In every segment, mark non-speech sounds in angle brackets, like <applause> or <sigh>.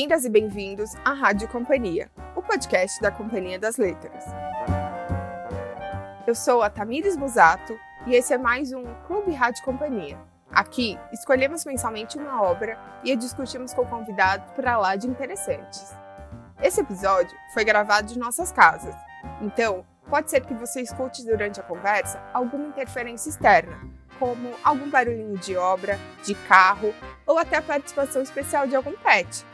Bem-vindas e bem-vindos à Rádio Companhia, o podcast da Companhia das Letras. Eu sou a Tamires Musato e esse é mais um Clube Rádio Companhia. Aqui, escolhemos mensalmente uma obra e a discutimos com convidados para lá de interessantes. Esse episódio foi gravado de nossas casas, então pode ser que você escute durante a conversa alguma interferência externa, como algum barulhinho de obra, de carro ou até a participação especial de algum pet.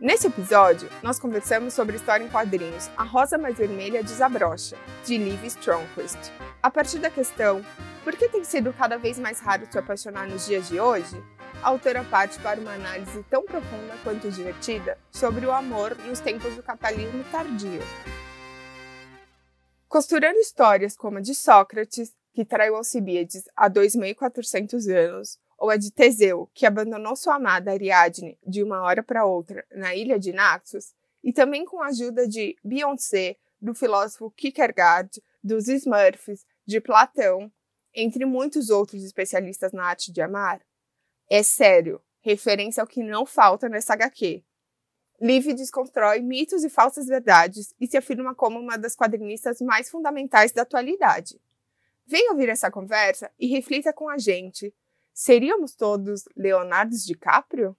Nesse episódio, nós conversamos sobre história em quadrinhos A Rosa Mais Vermelha Desabrocha, de Liv Stromquist. A partir da questão por que tem sido cada vez mais raro se apaixonar nos dias de hoje, a autora parte para uma análise tão profunda quanto divertida sobre o amor nos tempos do capitalismo tardio. Costurando histórias como a de Sócrates, que traiu Alcibiades há 2.400 anos, ou a de Teseu, que abandonou sua amada Ariadne de uma hora para outra na ilha de Naxos, e também com a ajuda de Beyoncé, do filósofo Kierkegaard, dos Smurfs, de Platão, entre muitos outros especialistas na arte de amar? É sério, referência ao que não falta nessa HQ. Liv desconstrói mitos e falsas verdades e se afirma como uma das quadrinistas mais fundamentais da atualidade. Venha ouvir essa conversa e reflita com a gente. Seríamos todos Leonardo DiCaprio?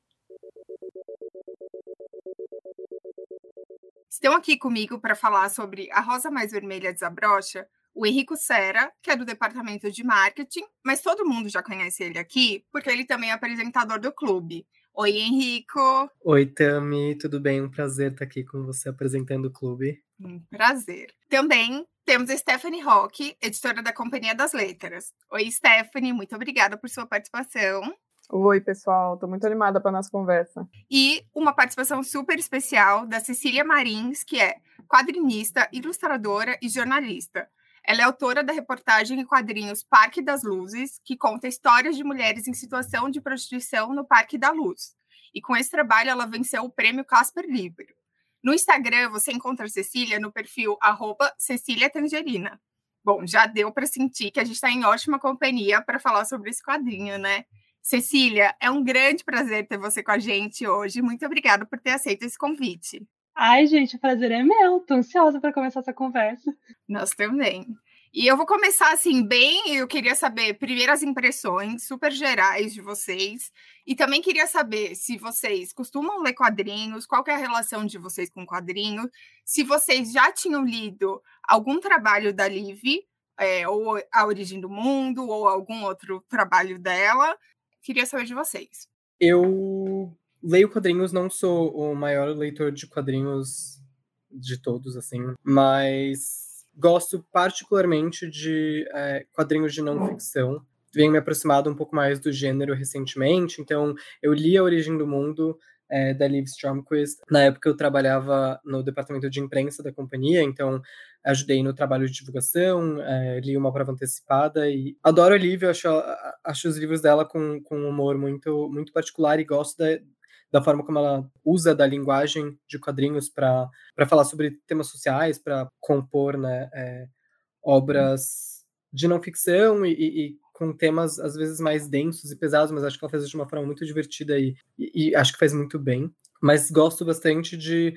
Estão aqui comigo para falar sobre A Rosa Mais Vermelha Desabrocha, o Henrico Serra, que é do departamento de marketing, mas todo mundo já conhece ele aqui, porque ele também é apresentador do clube. Oi, Henrico. Oi, Tami, tudo bem? Um prazer estar aqui com você apresentando o clube. Um prazer. Também temos a Stephanie Rock, editora da Companhia das Letras. Oi, Stephanie, muito obrigada por sua participação. Oi, pessoal, estou muito animada para nossa conversa. E uma participação super especial da Cecília Marins, que é quadrinista, ilustradora e jornalista. Ela é autora da reportagem em quadrinhos Parque das Luzes, que conta histórias de mulheres em situação de prostituição no Parque da Luz. E com esse trabalho, ela venceu o prêmio Casper Libro. No Instagram, você encontra a Cecília no perfil Cecília Tangerina. Bom, já deu para sentir que a gente está em ótima companhia para falar sobre esse quadrinho, né? Cecília, é um grande prazer ter você com a gente hoje. Muito obrigada por ter aceito esse convite. Ai, gente, o prazer é meu. Tô ansiosa para começar essa conversa. Nós também. E eu vou começar assim, bem. Eu queria saber primeiras impressões super gerais de vocês. E também queria saber se vocês costumam ler quadrinhos, qual é a relação de vocês com quadrinhos, se vocês já tinham lido algum trabalho da Liv, é, ou A Origem do Mundo, ou algum outro trabalho dela. Queria saber de vocês. Eu leio quadrinhos, não sou o maior leitor de quadrinhos de todos, assim, mas gosto particularmente de é, quadrinhos de não ficção. Venho me aproximado um pouco mais do gênero recentemente, então eu li A Origem do Mundo, é, da Liv Stromquist. Na época eu trabalhava no departamento de imprensa da companhia, então ajudei no trabalho de divulgação, é, li uma prova antecipada e adoro a Liv, acho, acho os livros dela com, com um humor muito, muito particular e gosto da, da forma como ela usa da linguagem de quadrinhos para falar sobre temas sociais, para compor né, é, obras de não ficção e, e, com temas às vezes mais densos e pesados, mas acho que ela fez de uma forma muito divertida e, e, e acho que faz muito bem. Mas gosto bastante de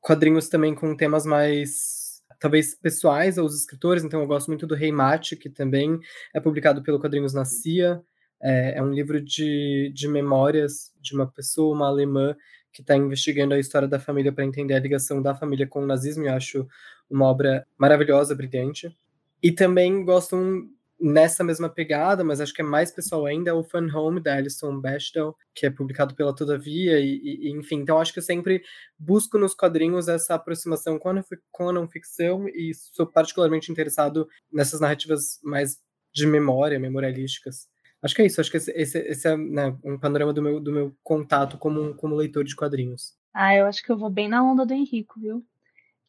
quadrinhos também com temas mais talvez pessoais aos escritores, então eu gosto muito do Rei Mate, que também é publicado pelo Quadrinhos na CIA, é, é um livro de, de memórias de uma pessoa, uma alemã, que está investigando a história da família para entender a ligação da família com o nazismo. Eu acho uma obra maravilhosa, brilhante. E também gosto um, nessa mesma pegada, mas acho que é mais pessoal ainda, é o Fun Home da Alison Bechdel, que é publicado pela Todavia, e, e, enfim, então acho que eu sempre busco nos quadrinhos essa aproximação com a, com a não ficção e sou particularmente interessado nessas narrativas mais de memória, memorialísticas. Acho que é isso, acho que esse, esse, esse é né, um panorama do meu, do meu contato como, como leitor de quadrinhos. Ah, eu acho que eu vou bem na onda do Henrico, viu?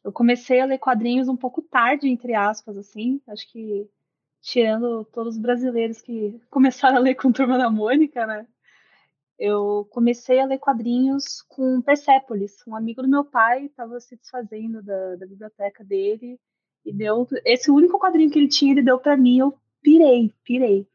Eu comecei a ler quadrinhos um pouco tarde, entre aspas, assim. Acho que tirando todos os brasileiros que <laughs> começaram a ler com Turma da Mônica, né? Eu comecei a ler quadrinhos com Persepolis. Um amigo do meu pai estava se desfazendo da, da biblioteca dele e deu esse único quadrinho que ele tinha, ele deu para mim. Eu pirei, pirei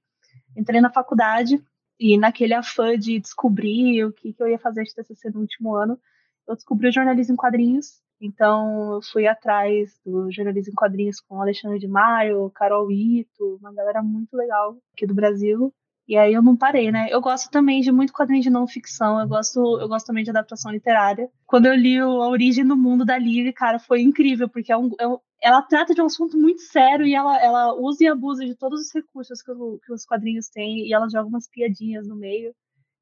entrei na faculdade E naquele afã de descobrir o que, que eu ia fazer de TCC no último ano, eu descobri o jornalismo em quadrinhos. Então, eu fui atrás do jornalismo em quadrinhos com Alexandre de Maio, Carol Ito, uma galera muito legal aqui do Brasil. E aí eu não parei, né? Eu gosto também de muito quadrinho de não ficção, eu gosto, eu gosto também de adaptação literária. Quando eu li A Origem do Mundo da Lily, cara, foi incrível, porque é um, é um, ela trata de um assunto muito sério e ela, ela usa e abusa de todos os recursos que, o, que os quadrinhos têm e ela joga umas piadinhas no meio.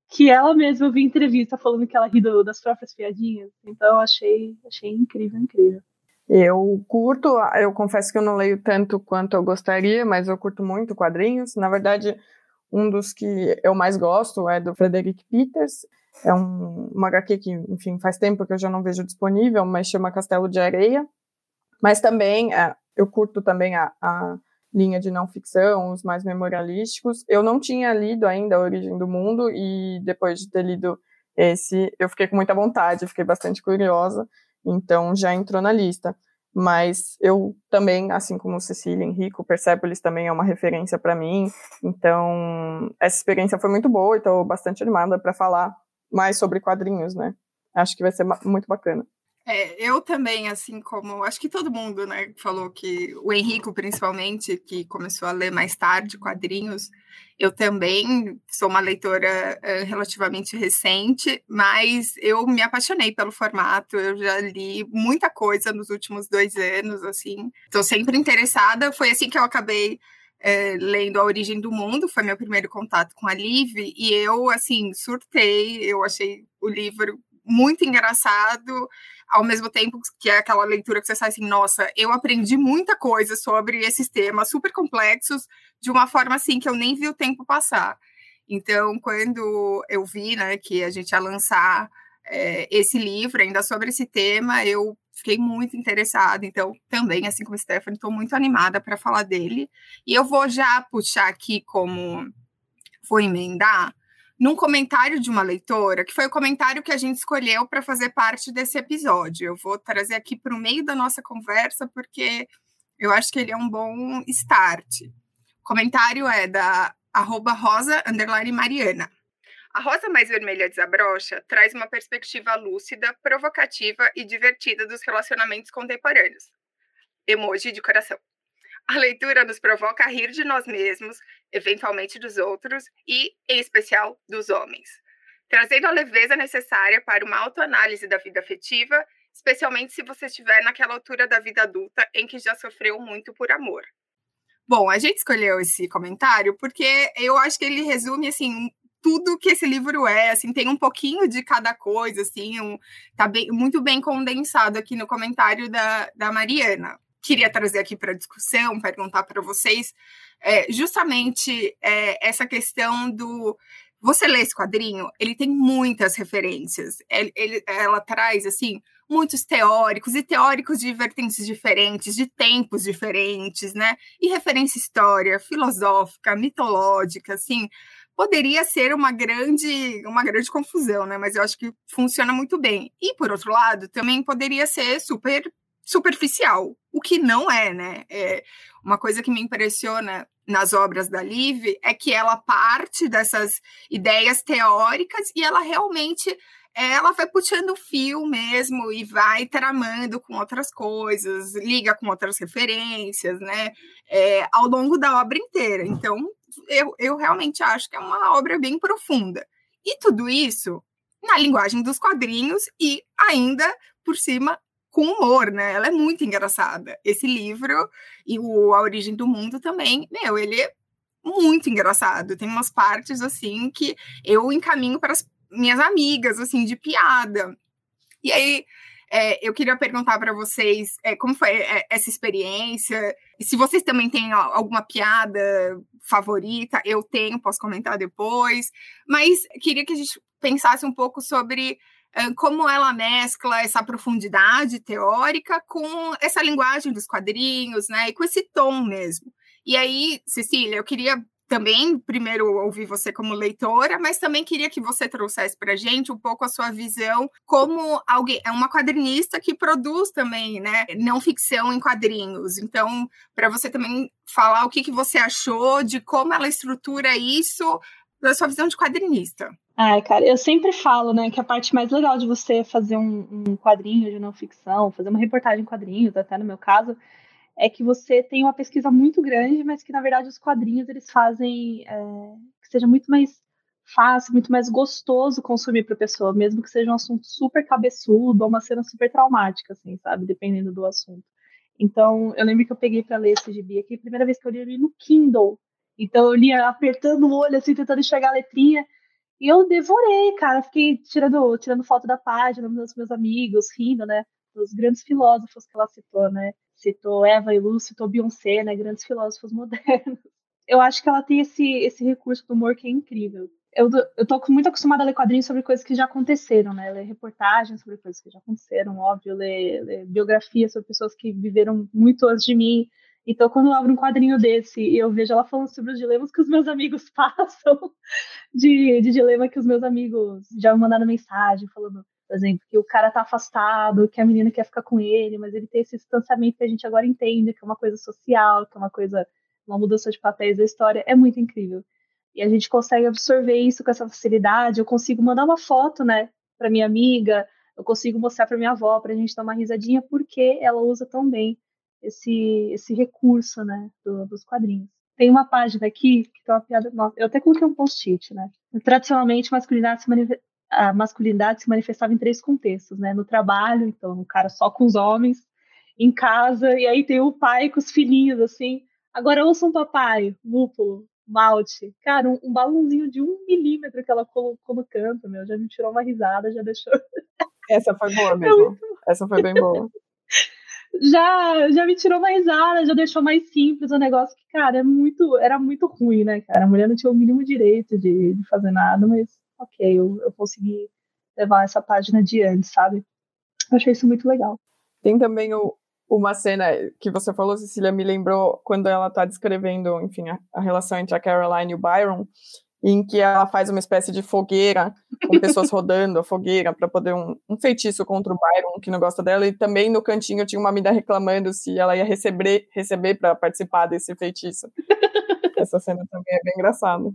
Que ela mesma eu vi entrevista falando que ela ri das próprias piadinhas. Então eu achei, achei incrível, incrível. Eu curto, eu confesso que eu não leio tanto quanto eu gostaria, mas eu curto muito quadrinhos. Na verdade, um dos que eu mais gosto é do Frederick Peters. É um, uma HQ que, enfim, faz tempo que eu já não vejo disponível, mas chama Castelo de Areia. Mas também, é, eu curto também a, a linha de não ficção, os mais memorialísticos. Eu não tinha lido ainda A Origem do Mundo e depois de ter lido esse, eu fiquei com muita vontade, fiquei bastante curiosa, então já entrou na lista mas eu também, assim como Cecília Henrico, Persepolis também é uma referência para mim, então essa experiência foi muito boa e estou bastante animada para falar mais sobre quadrinhos, né? Acho que vai ser muito bacana. É, eu também, assim como acho que todo mundo, né, falou que o Henrico, principalmente, que começou a ler mais tarde quadrinhos, eu também sou uma leitora uh, relativamente recente, mas eu me apaixonei pelo formato. Eu já li muita coisa nos últimos dois anos, assim. Estou sempre interessada. Foi assim que eu acabei é, lendo A Origem do Mundo, foi meu primeiro contato com a Liv, e eu, assim, surtei, eu achei o livro muito engraçado, ao mesmo tempo que é aquela leitura que você sai assim, nossa, eu aprendi muita coisa sobre esses temas super complexos de uma forma assim que eu nem vi o tempo passar. Então, quando eu vi, né, que a gente ia lançar é, esse livro ainda sobre esse tema, eu fiquei muito interessada. Então, também, assim como a Stephanie, estou muito animada para falar dele. E eu vou já puxar aqui como vou emendar num comentário de uma leitora, que foi o comentário que a gente escolheu para fazer parte desse episódio. Eu vou trazer aqui para o meio da nossa conversa, porque eu acho que ele é um bom start. O comentário é da arroba rosa, Mariana. A Rosa Mais Vermelha Desabrocha traz uma perspectiva lúcida, provocativa e divertida dos relacionamentos contemporâneos. Emoji de coração. A leitura nos provoca a rir de nós mesmos, eventualmente dos outros e, em especial, dos homens, trazendo a leveza necessária para uma autoanálise da vida afetiva, especialmente se você estiver naquela altura da vida adulta em que já sofreu muito por amor. Bom, a gente escolheu esse comentário porque eu acho que ele resume assim tudo que esse livro é, assim, tem um pouquinho de cada coisa, assim, um, tá bem, muito bem condensado aqui no comentário da, da Mariana queria trazer aqui para discussão, perguntar para vocês, é, justamente é, essa questão do você lê esse quadrinho, ele tem muitas referências. Ele, ele, ela traz assim muitos teóricos e teóricos de vertentes diferentes, de tempos diferentes, né? E referência história, filosófica, mitológica, assim, poderia ser uma grande uma grande confusão, né? Mas eu acho que funciona muito bem. E por outro lado, também poderia ser super superficial, o que não é, né? É uma coisa que me impressiona nas obras da Liv é que ela parte dessas ideias teóricas e ela realmente ela vai puxando fio mesmo e vai tramando com outras coisas, liga com outras referências, né? É, ao longo da obra inteira. Então, eu, eu realmente acho que é uma obra bem profunda. E tudo isso na linguagem dos quadrinhos e ainda por cima com humor, né? Ela é muito engraçada. Esse livro e o A Origem do Mundo também, meu, ele é muito engraçado. Tem umas partes assim que eu encaminho para as minhas amigas, assim, de piada. E aí, é, eu queria perguntar para vocês é, como foi é, essa experiência, se vocês também têm alguma piada favorita, eu tenho, posso comentar depois, mas queria que a gente pensasse um pouco sobre como ela mescla essa profundidade teórica com essa linguagem dos quadrinhos, né? E com esse tom mesmo. E aí, Cecília, eu queria também, primeiro, ouvir você como leitora, mas também queria que você trouxesse para gente um pouco a sua visão como alguém, é uma quadrinista que produz também, né, não ficção em quadrinhos. Então, para você também falar o que, que você achou de como ela estrutura isso da sua visão de quadrinista. Ai, cara, eu sempre falo, né, que a parte mais legal de você fazer um, um quadrinho de não ficção, fazer uma reportagem em quadrinhos, até no meu caso, é que você tem uma pesquisa muito grande, mas que na verdade os quadrinhos eles fazem é, que seja muito mais fácil, muito mais gostoso consumir para a pessoa, mesmo que seja um assunto super cabeçudo ou uma cena super traumática, assim, sabe, dependendo do assunto. Então, eu lembro que eu peguei para ler esse gibi aqui, primeira vez que eu li, eu li no Kindle. Então, eu lia apertando o olho, assim, tentando enxergar a letrinha. E eu devorei, cara. Fiquei tirando, tirando foto da página dos meus amigos, rindo, né? Dos grandes filósofos que ela citou, né? Citou Eva e Lu, citou Beyoncé, né? Grandes filósofos modernos. <laughs> Eu acho que ela tem esse, esse recurso do humor que é incrível eu, eu tô muito acostumada a ler quadrinhos sobre coisas que já aconteceram, né? Ler reportagens sobre coisas que já aconteceram, óbvio, ler, ler biografias sobre pessoas que viveram muito antes de mim. Então, quando eu abro um quadrinho desse e eu vejo ela falando sobre os dilemas que os meus amigos <laughs> passam, de, de dilema que os meus amigos já me mandaram mensagem falando, por exemplo, que o cara tá afastado, que a menina quer ficar com ele, mas ele tem esse distanciamento que a gente agora entende, que é uma coisa social, que é uma coisa, uma mudança de papéis da história, é muito incrível e a gente consegue absorver isso com essa facilidade. Eu consigo mandar uma foto, né, para minha amiga, eu consigo mostrar para minha avó para a gente dar uma risadinha, porque ela usa tão bem esse esse recurso, né, do, dos quadrinhos. Tem uma página aqui que tem uma piada. Nossa, eu até coloquei um post-it, né? Tradicionalmente, masculinidade se, manif a masculinidade se manifestava em três contextos, né? No trabalho, então, o cara só com os homens, em casa, e aí tem o pai com os filhinhos, assim. Agora ouçam um papai, lúpulo, malte. Cara, um, um balãozinho de um milímetro que ela colocou no canto, meu, já me tirou uma risada, já deixou. Essa foi boa <laughs> é mesmo. Essa foi bem boa. Já, já me tirou uma risada, já deixou mais simples o negócio que, cara, é muito, era muito ruim, né, cara? A mulher não tinha o mínimo direito de, de fazer nada, mas ok, eu, eu consegui levar essa página adiante, sabe? Eu achei isso muito legal. Tem também o, uma cena que você falou, Cecília, me lembrou quando ela está descrevendo, enfim, a, a, relação entre a Caroline e o Byron, em que ela faz uma espécie de fogueira com pessoas <laughs> rodando a fogueira para poder um, um, feitiço contra o Byron que não gosta dela e também no cantinho tinha uma amiga reclamando se ela ia receber receber para participar desse feitiço. <laughs> Essa cena também é bem engraçada.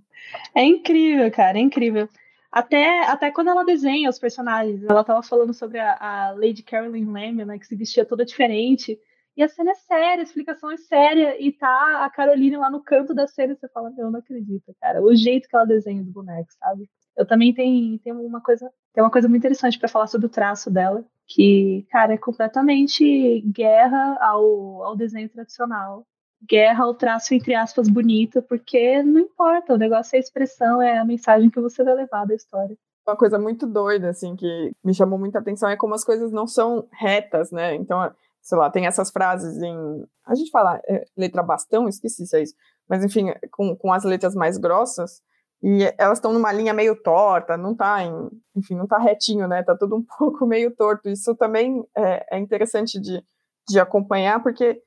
É incrível, cara, é incrível. Até, até quando ela desenha os personagens, ela tava falando sobre a, a Lady Carolyn Lamb, né, que se vestia toda diferente. E a cena é séria, a explicação é séria, e tá a Caroline lá no canto da cena, e você fala, eu não acredito, cara. O jeito que ela desenha os bonecos, sabe? Eu também tenho, tenho uma coisa, tem uma coisa muito interessante para falar sobre o traço dela, que, cara, é completamente guerra ao, ao desenho tradicional guerra ao traço, entre aspas, bonito, porque não importa, o negócio é a expressão, é a mensagem que você vai levar da história. Uma coisa muito doida, assim, que me chamou muita atenção é como as coisas não são retas, né? Então, sei lá, tem essas frases em. A gente fala é, letra bastão, esqueci se é isso. Mas, enfim, com, com as letras mais grossas, e elas estão numa linha meio torta, não tá em, enfim, não tá retinho, né? Tá tudo um <laughs> pouco meio torto. Isso também é, é interessante de, de acompanhar, porque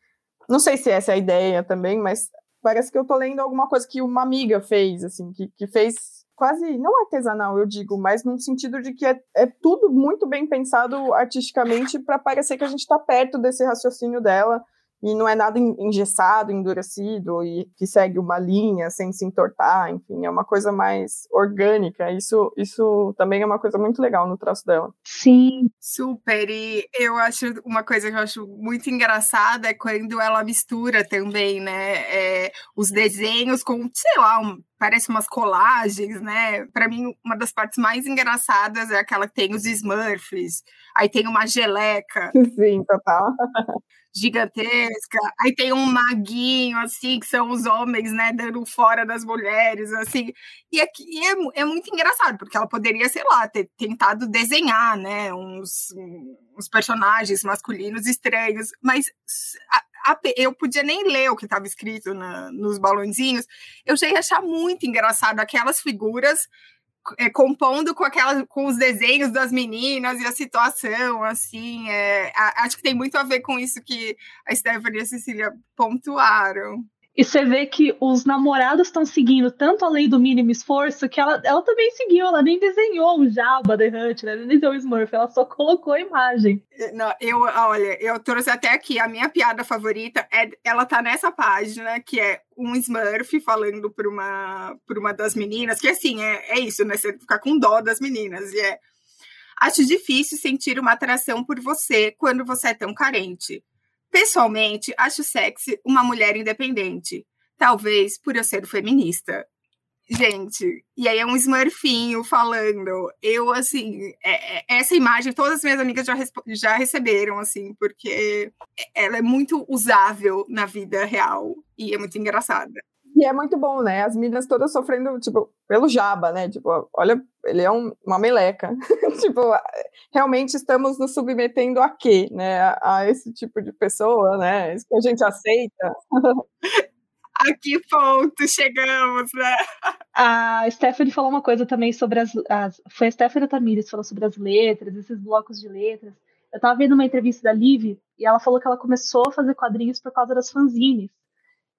não sei se essa é a ideia também, mas parece que eu tô lendo alguma coisa que uma amiga fez, assim, que, que fez quase, não artesanal, eu digo, mas num sentido de que é, é tudo muito bem pensado artisticamente para parecer que a gente está perto desse raciocínio dela e não é nada engessado, endurecido e que segue uma linha sem se entortar, enfim, é uma coisa mais orgânica. Isso, isso também é uma coisa muito legal no traço dela. Sim, super. E eu acho uma coisa que eu acho muito engraçada é quando ela mistura também, né, é, os desenhos com, sei lá, um, parece umas colagens, né? Para mim, uma das partes mais engraçadas é aquela que tem os Smurfs, aí tem uma geleca. <laughs> Sim, total. <laughs> gigantesca. Aí tem um maguinho, assim, que são os homens, né, dando fora das mulheres, assim. E aqui é, é muito engraçado, porque ela poderia, sei lá, ter tentado desenhar, né, uns, uns personagens masculinos estranhos, mas a, eu podia nem ler o que estava escrito na, nos balãozinhos, eu já ia achar muito engraçado aquelas figuras é, compondo com aquelas com os desenhos das meninas e a situação, assim, é, a, acho que tem muito a ver com isso que a Stephanie e a Cecília pontuaram. E você vê que os namorados estão seguindo tanto a lei do mínimo esforço que ela, ela também seguiu, ela nem desenhou o Jabba The Hutt, né? nem desenhou o Smurf, ela só colocou a imagem. Não, eu, olha, eu trouxe até aqui a minha piada favorita, é, ela tá nessa página, que é um Smurf falando por uma, por uma das meninas, que assim, é, é isso, né? Você fica com dó das meninas, e é. Acho difícil sentir uma atração por você quando você é tão carente. Pessoalmente, acho sexy uma mulher independente. Talvez por eu ser feminista. Gente, e aí é um smurfinho falando. Eu, assim, é, é, essa imagem todas as minhas amigas já, já receberam, assim, porque ela é muito usável na vida real e é muito engraçada. E é muito bom, né? As meninas todas sofrendo, tipo, pelo jaba, né? Tipo, olha, ele é um, uma meleca. <laughs> tipo, realmente estamos nos submetendo a quê, né? A, a, esse tipo de pessoa, né? Isso que a gente aceita. <laughs> a que ponto chegamos, né? A Stephanie falou uma coisa também sobre as, as foi a Stephanie Tamires falou sobre as letras, esses blocos de letras. Eu tava vendo uma entrevista da Liv e ela falou que ela começou a fazer quadrinhos por causa das fanzines.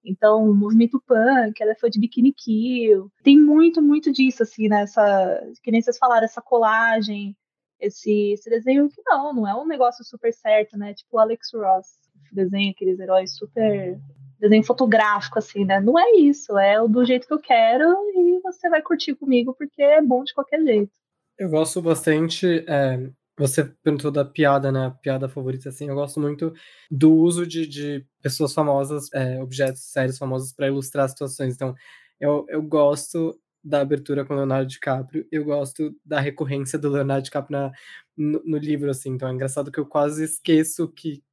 Então, o movimento punk, ela foi de Bikini Kill. Tem muito, muito disso, assim, nessa. Que nem vocês falaram, essa colagem, esse, esse desenho que não, não é um negócio super certo, né? Tipo o Alex Ross, desenha aqueles heróis super. Desenho fotográfico, assim, né? Não é isso, é do jeito que eu quero e você vai curtir comigo porque é bom de qualquer jeito. Eu gosto bastante. É você perguntou da piada, né? A piada favorita, assim. Eu gosto muito do uso de, de pessoas famosas, é, objetos sérios famosos para ilustrar situações. Então, eu, eu gosto da abertura com Leonardo DiCaprio, eu gosto da recorrência do Leonardo DiCaprio na, no, no livro, assim. Então, é engraçado que eu quase esqueço que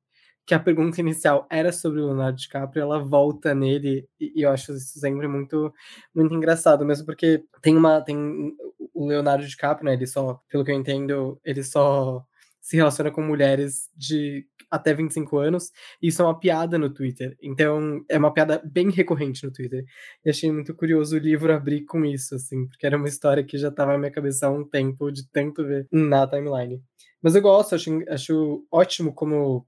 que a pergunta inicial era sobre o Leonardo DiCaprio, ela volta nele e, e, eu acho isso sempre muito muito engraçado, mesmo porque tem uma tem o Leonardo DiCaprio, né, ele só, pelo que eu entendo, ele só se relaciona com mulheres de até 25 anos, e isso é uma piada no Twitter. Então, é uma piada bem recorrente no Twitter. E achei muito curioso o livro abrir com isso, assim, porque era uma história que já estava na minha cabeça há um tempo, de tanto ver na timeline. Mas eu gosto, acho, acho ótimo como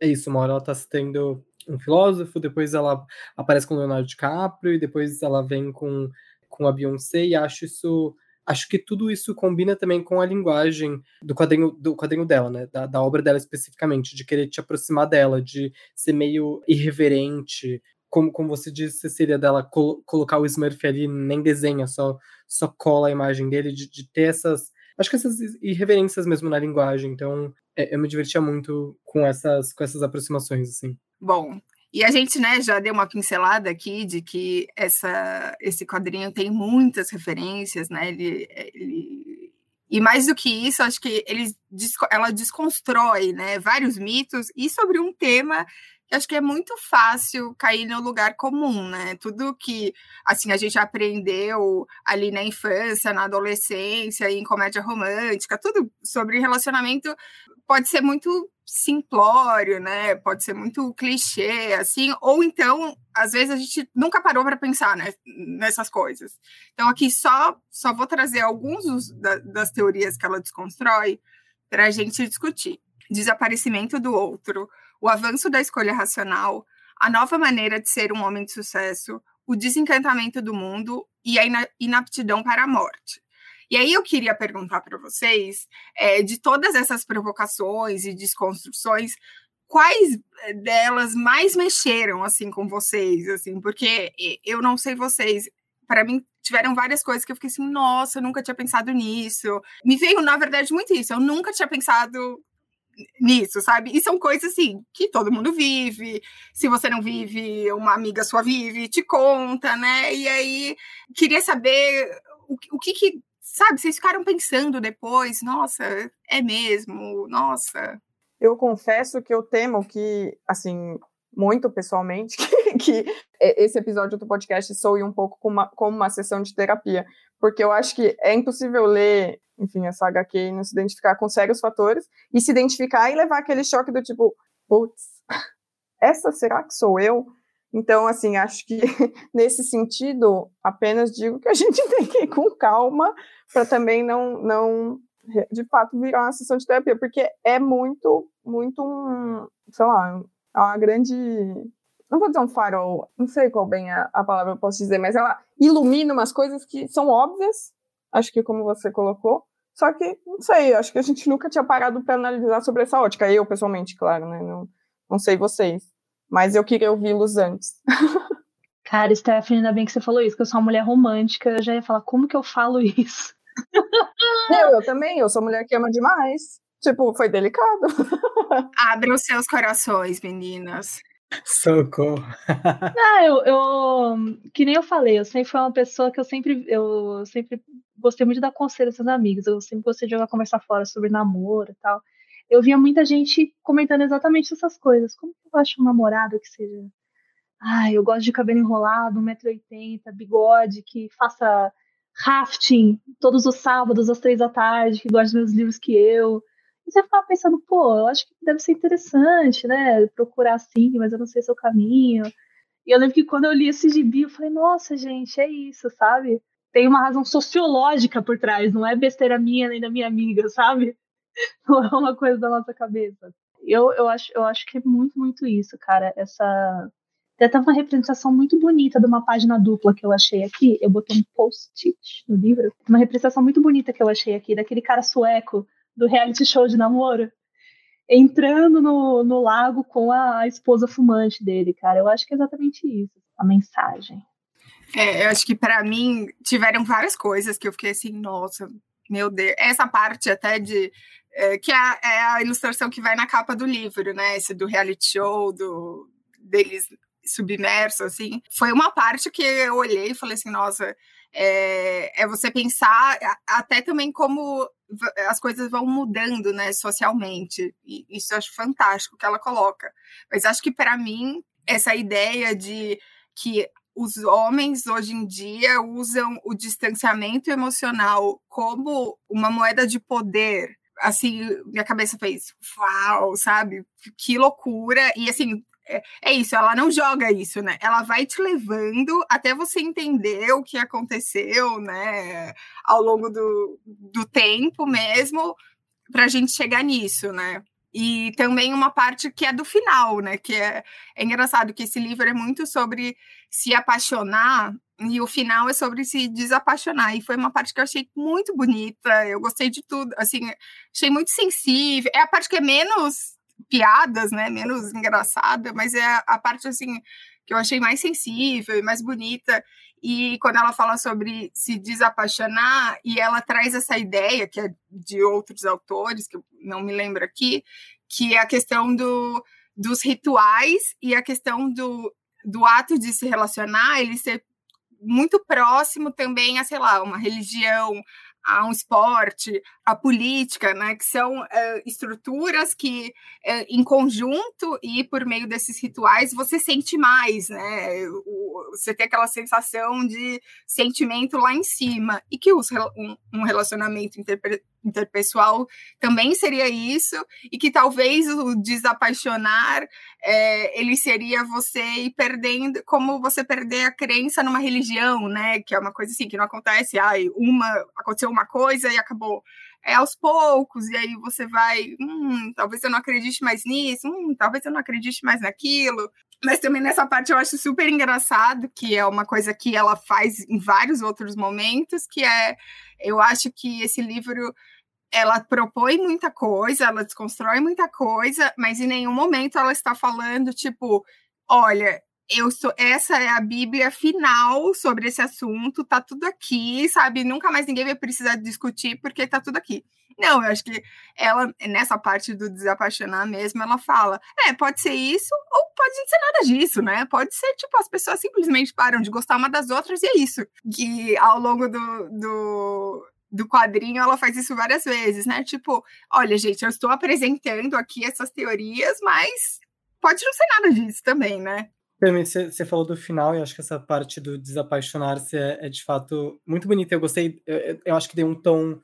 é isso, uma hora ela tá tendo um filósofo, depois ela aparece com Leonardo DiCaprio, e depois ela vem com, com a Beyoncé, e acho isso acho que tudo isso combina também com a linguagem do quadrinho, do quadrinho dela, né? Da, da obra dela especificamente, de querer te aproximar dela, de ser meio irreverente. Como, como você disse, Cecília, dela col colocar o Smurf ali, nem desenha, só, só cola a imagem dele, de, de ter essas. Acho que essas irreverências mesmo na linguagem. Então, é, eu me divertia muito com essas, com essas aproximações, assim. Bom, e a gente né, já deu uma pincelada aqui de que essa, esse quadrinho tem muitas referências, né? Ele, ele... E mais do que isso, acho que ele, ela desconstrói né, vários mitos e sobre um tema que acho que é muito fácil cair no lugar comum, né? Tudo que assim a gente aprendeu ali na infância, na adolescência, em comédia romântica, tudo sobre relacionamento pode ser muito simplório, né? Pode ser muito clichê, assim, ou então, às vezes a gente nunca parou para pensar né, nessas coisas. Então, aqui só só vou trazer alguns dos, da, das teorias que ela desconstrói para a gente discutir. Desaparecimento do outro, o avanço da escolha racional, a nova maneira de ser um homem de sucesso, o desencantamento do mundo e a inaptidão para a morte. E aí eu queria perguntar para vocês, é, de todas essas provocações e desconstruções, quais eh, delas mais mexeram assim com vocês, assim, porque eu não sei vocês, para mim tiveram várias coisas que eu fiquei assim, nossa, eu nunca tinha pensado nisso. Me veio, na verdade, muito isso. Eu nunca tinha pensado nisso, sabe? E são coisas assim que todo mundo vive. Se você não vive, uma amiga sua vive, te conta, né? E aí queria saber o, o que, que sabe, vocês ficaram pensando depois, nossa, é mesmo, nossa. Eu confesso que eu temo que, assim, muito pessoalmente, <laughs> que, que esse episódio do podcast soe um pouco como uma, como uma sessão de terapia, porque eu acho que é impossível ler, enfim, essa HQ e não se identificar com sérios fatores, e se identificar e levar aquele choque do tipo, putz, <laughs> essa será que sou eu? Então, assim, acho que <laughs> nesse sentido, apenas digo que a gente <laughs> tem que ir com calma para também não, não, de fato, virar uma sessão de terapia, porque é muito, muito um, sei lá, é uma grande não vou dizer um farol, não sei qual bem a, a palavra eu posso dizer, mas ela ilumina umas coisas que são óbvias, acho que como você colocou, só que, não sei, acho que a gente nunca tinha parado para analisar sobre essa ótica, eu pessoalmente, claro, né, não, não sei vocês, mas eu queria ouvi-los antes. <laughs> Cara, Stephanie, ainda bem que você falou isso, que eu sou uma mulher romântica, eu já ia falar, como que eu falo isso? <laughs> Eu, eu também, eu sou mulher que ama demais. Tipo, foi delicado. <laughs> Abram seus corações, meninas. Socorro. Ah, eu, eu, que nem eu falei, eu sempre fui uma pessoa que eu sempre, eu sempre gostei muito da conselho dos amigos. Eu sempre gostei de jogar conversar fora sobre namoro e tal. Eu via muita gente comentando exatamente essas coisas. Como que eu acho um namorado que seja. Ai, eu gosto de cabelo enrolado, 1,80m, bigode, que faça rafting todos os sábados às três da tarde, que gosta dos mesmos livros que eu. E você ficava pensando, pô, eu acho que deve ser interessante, né? Procurar assim, mas eu não sei se é o caminho. E eu lembro que quando eu li esse gibi, eu falei, nossa, gente, é isso, sabe? Tem uma razão sociológica por trás, não é besteira minha nem da minha amiga, sabe? <laughs> Não é uma coisa da nossa cabeça. Eu, eu, acho, eu acho que é muito, muito isso, cara. Essa tem até uma representação muito bonita de uma página dupla que eu achei aqui. Eu botei um post-it no livro. Uma representação muito bonita que eu achei aqui, daquele cara sueco do reality show de namoro. Entrando no, no lago com a esposa fumante dele, cara. Eu acho que é exatamente isso, a mensagem. É, eu acho que para mim tiveram várias coisas que eu fiquei assim, nossa, meu Deus. Essa parte até de. É, que é, é a ilustração que vai na capa do livro, né? Esse do reality show, do, deles submerso, assim, foi uma parte que eu olhei e falei assim, nossa, é, é você pensar até também como as coisas vão mudando, né, socialmente. E isso eu acho fantástico que ela coloca. Mas acho que para mim essa ideia de que os homens hoje em dia usam o distanciamento emocional como uma moeda de poder. Assim, minha cabeça fez, uau, sabe? Que loucura. E assim, é, é, isso, ela não joga isso, né? Ela vai te levando até você entender o que aconteceu, né? Ao longo do, do tempo mesmo, para a gente chegar nisso, né? E também uma parte que é do final, né? Que é, é engraçado que esse livro é muito sobre se apaixonar e o final é sobre se desapaixonar. E foi uma parte que eu achei muito bonita, eu gostei de tudo, assim, achei muito sensível. É a parte que é menos piadas, né, menos engraçada, mas é a parte assim que eu achei mais sensível e mais bonita. E quando ela fala sobre se desapaixonar, e ela traz essa ideia, que é de outros autores, que eu não me lembro aqui, que é a questão do, dos rituais e a questão do, do ato de se relacionar, ele ser muito próximo também a, sei lá, uma religião, a um esporte, a política, né, que são uh, estruturas que, uh, em conjunto e por meio desses rituais, você sente mais, né? O, você tem aquela sensação de sentimento lá em cima e que os, um, um relacionamento interpessoal também seria isso, e que talvez o desapaixonar é, ele seria você ir perdendo, como você perder a crença numa religião, né? Que é uma coisa assim que não acontece, ai, uma aconteceu uma coisa e acabou. É aos poucos, e aí você vai, hum, talvez eu não acredite mais nisso, hum, talvez eu não acredite mais naquilo. Mas também nessa parte eu acho super engraçado, que é uma coisa que ela faz em vários outros momentos, que é, eu acho que esse livro ela propõe muita coisa, ela desconstrói muita coisa, mas em nenhum momento ela está falando, tipo, olha, eu sou, essa é a Bíblia final sobre esse assunto, tá tudo aqui, sabe? Nunca mais ninguém vai precisar discutir porque tá tudo aqui. Não, eu acho que ela, nessa parte do desapaixonar mesmo, ela fala: é, pode ser isso, ou pode ser nada disso, né? Pode ser, tipo, as pessoas simplesmente param de gostar uma das outras e é isso. Que ao longo do, do do quadrinho, ela faz isso várias vezes, né? Tipo, olha, gente, eu estou apresentando aqui essas teorias, mas pode não ser nada disso também, né? Você falou do final e acho que essa parte do desapaixonar-se é, é, de fato muito bonita. Eu gostei, eu, eu, acho que deu um tom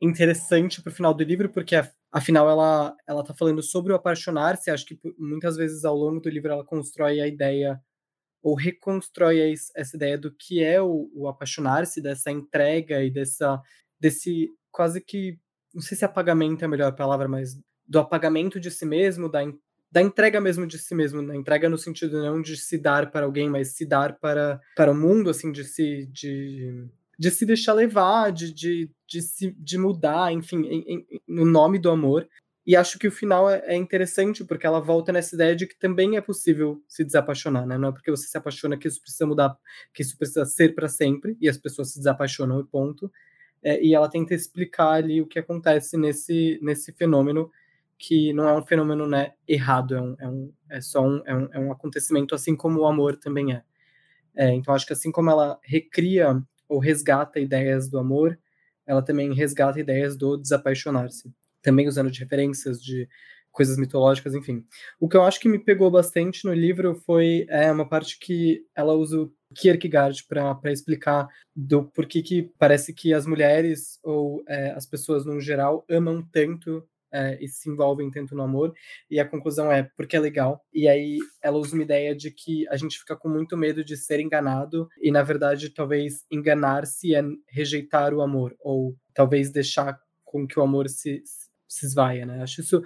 interessante pro final do livro, porque afinal ela, ela tá falando sobre o apaixonar-se. Acho que muitas vezes ao longo do livro ela constrói a ideia ou reconstrói essa ideia do que é o, o apaixonar-se, dessa entrega e dessa desse quase que não sei se apagamento é a melhor palavra, mas do apagamento de si mesmo, da, da entrega mesmo de si mesmo, né? entrega no sentido não de se dar para alguém, mas se dar para, para o mundo, assim, de se, de, de se deixar levar, de, de, de, se, de mudar, enfim, em, em, no nome do amor. E acho que o final é, é, interessante, porque ela volta nessa ideia de que também é possível se desapaixonar, né? Não é porque você se apaixona que isso precisa mudar, que isso precisa ser para sempre, e as pessoas se desapaixonam e ponto. É, e ela tenta explicar ali o que acontece nesse, nesse fenômeno que não é um fenômeno né, errado, é, um, é, um, é só um, é, um, é um acontecimento, assim como o amor também é. é. Então, acho que assim como ela recria ou resgata ideias do amor, ela também resgata ideias do desapaixonar-se. Também usando de referências de coisas mitológicas, enfim. O que eu acho que me pegou bastante no livro foi é, uma parte que ela usa o Kierkegaard para explicar do porquê que parece que as mulheres ou é, as pessoas no geral amam tanto é, e se envolvem tanto no amor, e a conclusão é porque é legal. E aí ela usa uma ideia de que a gente fica com muito medo de ser enganado, e na verdade, talvez enganar-se é rejeitar o amor, ou talvez deixar com que o amor se, se esvaia, né? Acho isso,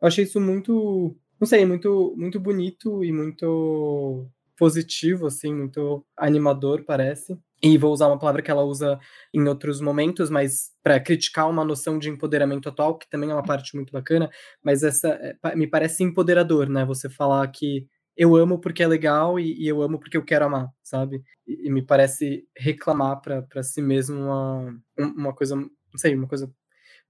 achei isso muito, não sei, muito, muito bonito e muito positivo, assim, muito animador, parece e vou usar uma palavra que ela usa em outros momentos, mas para criticar uma noção de empoderamento atual, que também é uma parte muito bacana, mas essa é, me parece empoderador, né? Você falar que eu amo porque é legal e, e eu amo porque eu quero amar, sabe? E, e me parece reclamar para si mesmo uma, uma coisa, não sei, uma coisa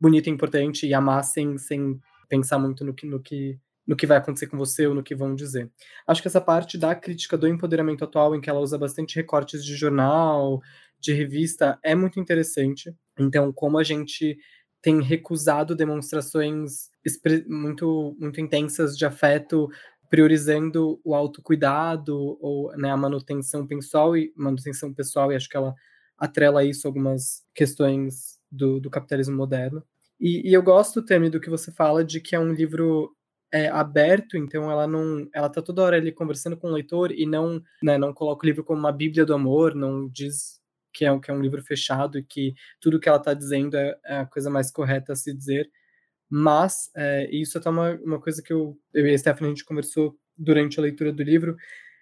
bonita e importante e amar sem, sem pensar muito no que, no que no que vai acontecer com você ou no que vão dizer. Acho que essa parte da crítica do empoderamento atual, em que ela usa bastante recortes de jornal, de revista, é muito interessante. Então, como a gente tem recusado demonstrações muito, muito intensas de afeto, priorizando o autocuidado ou né, a manutenção pessoal e manutenção pessoal, e acho que ela atrela isso a algumas questões do, do capitalismo moderno. E, e, eu gosto, Temi, do que você fala de que é um livro é, aberto, então ela não, ela tá toda hora ali conversando com o leitor e não, né, não coloca o livro como uma bíblia do amor, não diz que é, que é um livro fechado e que tudo que ela está dizendo é, é, a coisa mais correta a se dizer, mas é, isso é até uma, uma coisa que eu, eu e a Stephanie a gente conversou durante a leitura do livro,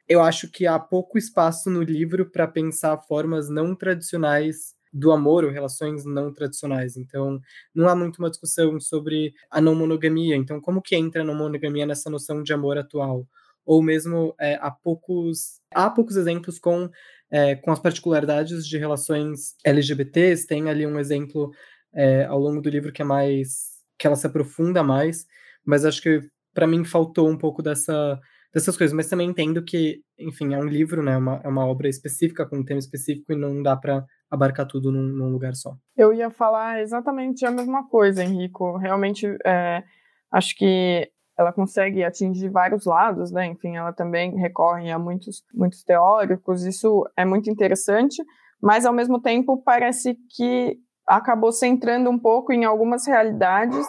eu acho que há pouco espaço no livro para pensar formas não tradicionais do amor ou relações não tradicionais. Então, não há muito uma discussão sobre a não monogamia. Então, como que entra a não monogamia nessa noção de amor atual? Ou mesmo é, há poucos há poucos exemplos com é, com as particularidades de relações LGBTs. Tem ali um exemplo é, ao longo do livro que é mais que ela se aprofunda mais, mas acho que para mim faltou um pouco dessa dessas coisas, mas também entendo que, enfim, é um livro, né, uma, é uma obra específica, com um tema específico, e não dá para abarcar tudo num, num, lugar só. Eu ia falar exatamente a mesma coisa, Henrico. Realmente, é, acho que ela consegue atingir vários lados, né? Enfim, ela também recorre a muitos, muitos teóricos. Isso é muito interessante, mas ao mesmo tempo parece que acabou centrando um pouco em algumas realidades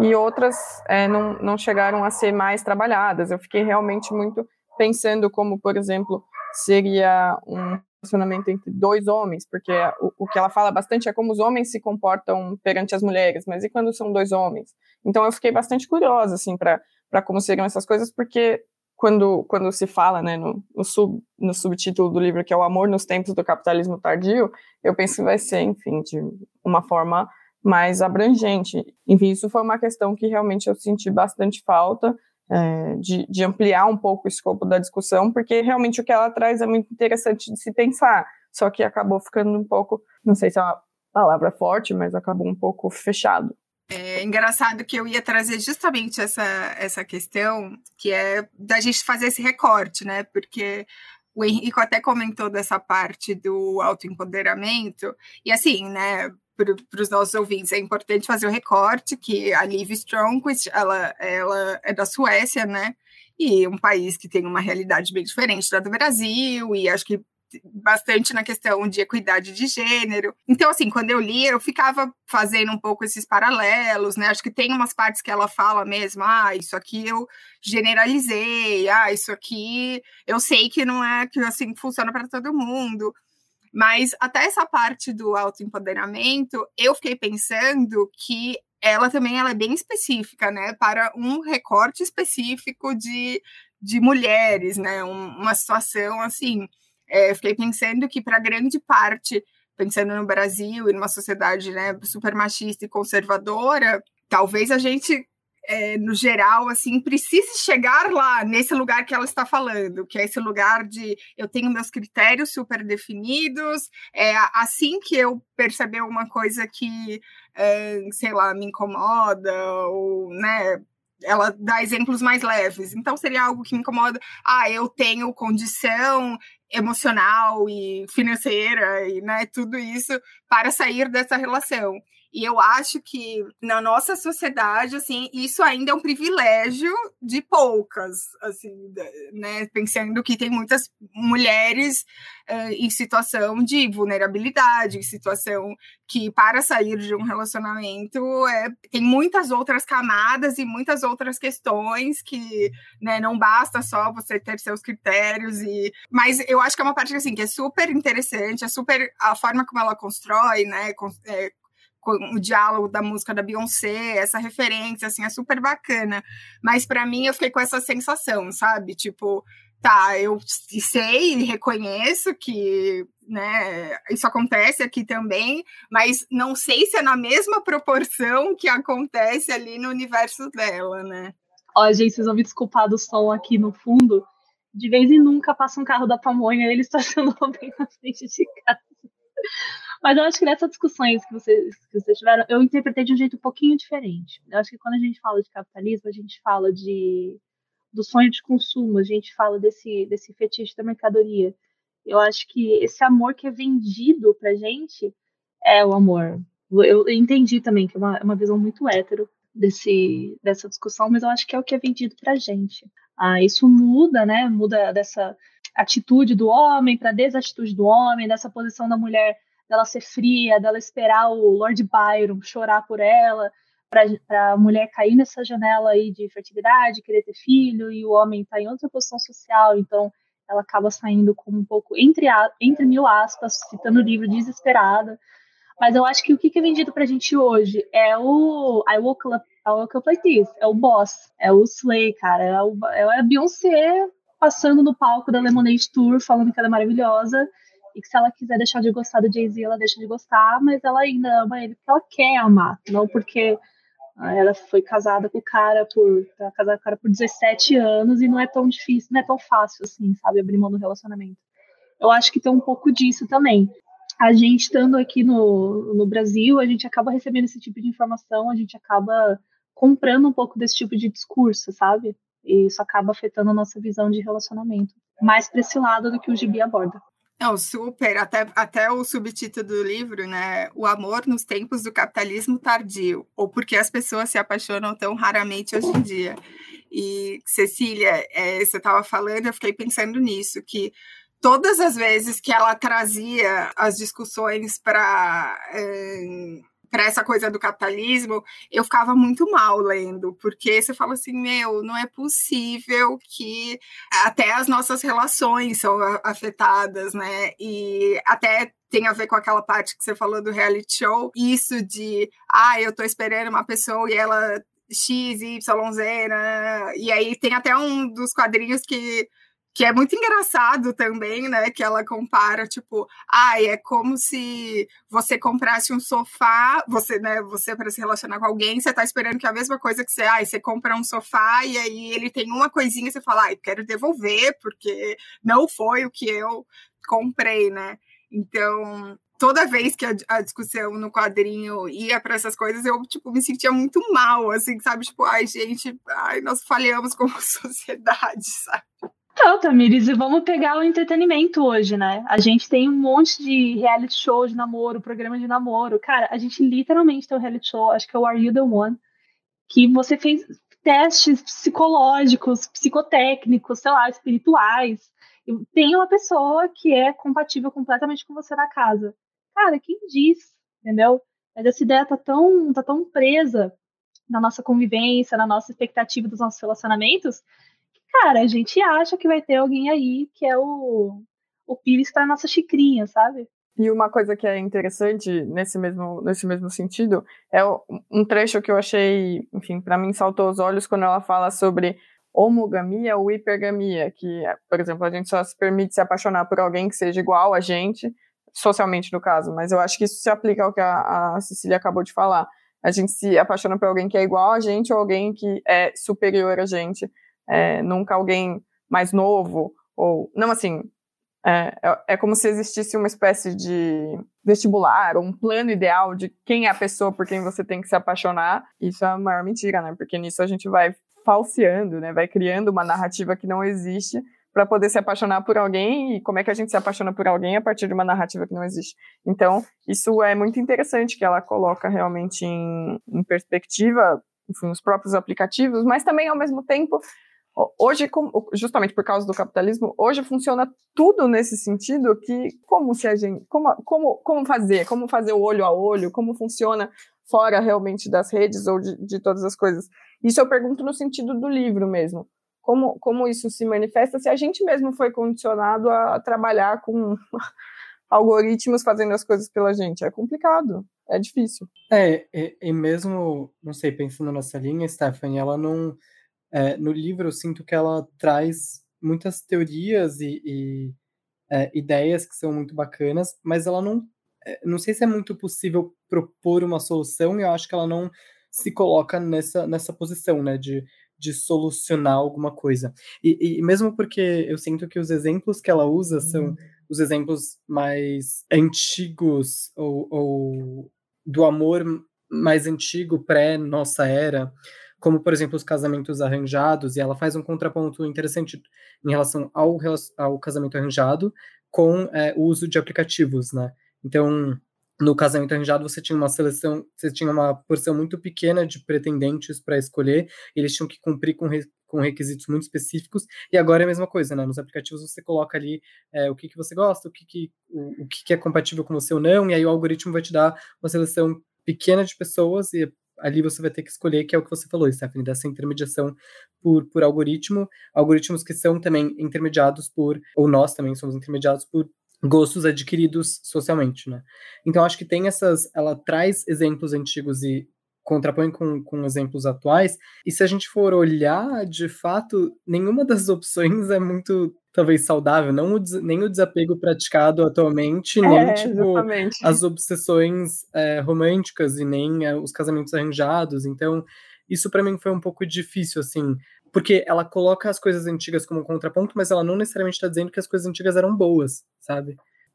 e outras é, não, não chegaram a ser mais trabalhadas. Eu fiquei realmente muito pensando como, por exemplo, seria um relacionamento entre dois homens, porque o, o, que ela fala bastante é como os homens se comportam perante as mulheres, mas e quando são dois homens? Então eu fiquei bastante curiosa, assim, para como seriam essas coisas, porque quando, quando se fala, né, no, no, sub, no subtítulo do livro, que é o amor nos tempos do capitalismo tardio, eu penso que vai ser, enfim, de uma forma mais abrangente. Enfim, isso foi uma questão que realmente eu senti bastante falta, é, de, de, ampliar um pouco o escopo da discussão, porque realmente o que ela traz é muito interessante de se pensar, só que acabou ficando um pouco, não sei se é uma palavra forte, mas acabou um pouco fechado. É engraçado que eu ia trazer justamente essa, essa questão, que é da gente fazer esse recorte, né? Porque o Henrico até comentou dessa parte do autoempoderamento, e assim, né? Para os nossos ouvintes, é importante fazer o recorte que a Liv Stromquist, ela, ela é da Suécia, né? E um país que tem uma realidade bem diferente da do Brasil, e acho que bastante na questão de equidade de gênero. Então, assim, quando eu li, eu ficava fazendo um pouco esses paralelos, né? Acho que tem umas partes que ela fala mesmo, ah, isso aqui eu generalizei, ah, isso aqui eu sei que não é que assim funciona para todo mundo. Mas até essa parte do autoempoderamento, eu fiquei pensando que ela também ela é bem específica, né? Para um recorte específico de, de mulheres, né? Um, uma situação assim. É, fiquei pensando que para grande parte, pensando no Brasil e numa sociedade né, super machista e conservadora, talvez a gente é, no geral, assim, precise chegar lá, nesse lugar que ela está falando, que é esse lugar de eu tenho meus critérios super definidos, é assim que eu perceber uma coisa que, é, sei lá, me incomoda, ou, né, ela dá exemplos mais leves. Então, seria algo que me incomoda. Ah, eu tenho condição emocional e financeira e né, tudo isso para sair dessa relação. E eu acho que na nossa sociedade, assim, isso ainda é um privilégio de poucas, assim, né? Pensando que tem muitas mulheres uh, em situação de vulnerabilidade, em situação que para sair de um relacionamento é, tem muitas outras camadas e muitas outras questões que né, não basta só você ter seus critérios e mas eu acho que é uma parte assim que é super interessante é super a forma como ela constrói né é, o diálogo da música da Beyoncé, essa referência, assim, é super bacana. Mas para mim eu fiquei com essa sensação, sabe? Tipo, tá, eu sei e reconheço que né, isso acontece aqui também, mas não sei se é na mesma proporção que acontece ali no universo dela, né? Ó, gente, vocês vão me desculpar do som aqui no fundo. De vez em nunca passa um carro da pamonha e ele estacionou bem na frente de casa. Mas eu acho que nessas discussões que vocês, que vocês tiveram, eu interpretei de um jeito um pouquinho diferente. Eu acho que quando a gente fala de capitalismo, a gente fala de do sonho de consumo, a gente fala desse, desse fetiche da mercadoria. Eu acho que esse amor que é vendido pra gente é o amor. Eu entendi também que é uma, é uma visão muito hétero desse, dessa discussão, mas eu acho que é o que é vendido pra gente. Ah, isso muda, né? Muda dessa atitude do homem para desatitude do homem, dessa posição da mulher dela ser fria, dela esperar o Lord Byron chorar por ela, para a mulher cair nessa janela aí de fertilidade, querer ter filho, e o homem está em outra posição social, então ela acaba saindo como um pouco, entre, entre mil aspas, citando o livro, desesperada. Mas eu acho que o que é vendido pra gente hoje é o I Woke Up, I woke up Like This, é o Boss, é o Slay, cara, é, o, é a Beyoncé passando no palco da Lemonade Tour, falando que ela é maravilhosa, e que se ela quiser deixar de gostar do Jay-Z, ela deixa de gostar, mas ela ainda ama ele porque ela quer amar, não porque ah, ela foi casada com o cara por tá casada com o cara por 17 anos e não é tão difícil, não é tão fácil assim, sabe, abrir mão do relacionamento. Eu acho que tem um pouco disso também. A gente estando aqui no, no Brasil, a gente acaba recebendo esse tipo de informação, a gente acaba comprando um pouco desse tipo de discurso, sabe? E isso acaba afetando a nossa visão de relacionamento, mais para esse lado do que o Gibi aborda. Não, super. Até, até o subtítulo do livro, né? O amor nos tempos do capitalismo tardio, ou porque as pessoas se apaixonam tão raramente hoje em dia. E, Cecília, é, você estava falando, eu fiquei pensando nisso, que todas as vezes que ela trazia as discussões para. É, para essa coisa do capitalismo, eu ficava muito mal lendo, porque você fala assim, meu, não é possível que até as nossas relações são afetadas, né? E até tem a ver com aquela parte que você falou do reality show, isso de, ah, eu tô esperando uma pessoa e ela X, Y, Z, né? E aí tem até um dos quadrinhos que que é muito engraçado também, né? Que ela compara, tipo, ai, ah, é como se você comprasse um sofá, você, né, você para se relacionar com alguém, você tá esperando que a mesma coisa que você, ai, você compra um sofá e aí ele tem uma coisinha, você fala, ai, quero devolver, porque não foi o que eu comprei, né? Então, toda vez que a, a, discussão no quadrinho ia para essas coisas, eu, tipo, me sentia muito mal, assim, sabe? Tipo, ai, gente, ai, nós falhamos como <laughs> sociedade, sabe? Então, Tamires, e vamos pegar o entretenimento hoje, né? A gente tem um monte de reality show de namoro, programa de namoro. Cara, a gente literalmente tem um reality show, acho que é o Are You The One, que você fez testes psicológicos, psicotécnicos, sei lá, espirituais. Tem uma pessoa que é compatível completamente com você na casa. Cara, quem diz, entendeu? Mas essa ideia tá tão, tá tão presa na nossa convivência, na nossa expectativa dos nossos relacionamentos, cara, a gente acha que vai ter alguém aí que é o, o Pires para nossa xicrinha, sabe? E uma coisa que é interessante nesse mesmo, nesse mesmo sentido é um trecho que eu achei, enfim, para mim saltou os olhos quando ela fala sobre homogamia ou hipergamia, que, por exemplo, a gente só se permite se apaixonar por alguém que seja igual a gente, socialmente no caso, mas eu acho que isso se aplica ao que a, a Cecília acabou de falar. A gente se apaixona por alguém que é igual a gente ou alguém que é superior a gente, é, nunca alguém mais novo, ou, não assim, é, é, é como se existisse uma espécie de vestibular, ou um plano ideal de quem é a pessoa por quem você tem que se apaixonar. Isso é a maior mentira, né? Porque nisso a gente vai falseando, né? Vai criando uma narrativa que não existe para poder se apaixonar por alguém e como é que a gente se apaixona por alguém a partir de uma narrativa que não existe. Então, isso é muito interessante que ela coloca realmente em, em perspectiva, enfim, os próprios aplicativos, mas também ao mesmo tempo Hoje, justamente por causa do capitalismo, hoje funciona tudo nesse sentido que como se a gente, como, como, como fazer, como fazer o olho a olho, como funciona fora realmente das redes ou de, de todas as coisas. Isso eu pergunto no sentido do livro mesmo. Como, como isso se manifesta se a gente mesmo foi condicionado a trabalhar com <laughs> algoritmos fazendo as coisas pela gente? É complicado, é difícil. É, e, e mesmo, não sei, pensando nessa linha, Stephanie, ela não é, no livro eu sinto que ela traz muitas teorias e, e é, ideias que são muito bacanas, mas ela não. É, não sei se é muito possível propor uma solução, e eu acho que ela não se coloca nessa, nessa posição, né, de, de solucionar alguma coisa. E, e mesmo porque eu sinto que os exemplos que ela usa são os exemplos mais antigos ou, ou do amor mais antigo pré-nossa era, como, por exemplo, os casamentos arranjados, e ela faz um contraponto interessante em relação ao, ao casamento arranjado com é, o uso de aplicativos, né? Então, no casamento arranjado, você tinha uma seleção, você tinha uma porção muito pequena de pretendentes para escolher, eles tinham que cumprir com, re, com requisitos muito específicos, e agora é a mesma coisa, né? Nos aplicativos você coloca ali é, o que, que você gosta, o, que, que, o, o que, que é compatível com você ou não, e aí o algoritmo vai te dar uma seleção pequena de pessoas, e ali você vai ter que escolher, que é o que você falou, Stephanie, dessa intermediação por, por algoritmo, algoritmos que são também intermediados por, ou nós também somos intermediados por gostos adquiridos socialmente, né? Então acho que tem essas, ela traz exemplos antigos e contrapõe com, com exemplos atuais, e se a gente for olhar, de fato, nenhuma das <laughs> opções é muito talvez saudável, não o, nem o desapego praticado atualmente, nem é, tipo, as obsessões é, românticas e nem é, os casamentos arranjados. Então, isso para mim foi um pouco difícil, assim, porque ela coloca as coisas antigas como contraponto, mas ela não necessariamente está dizendo que as coisas antigas eram boas, sabe?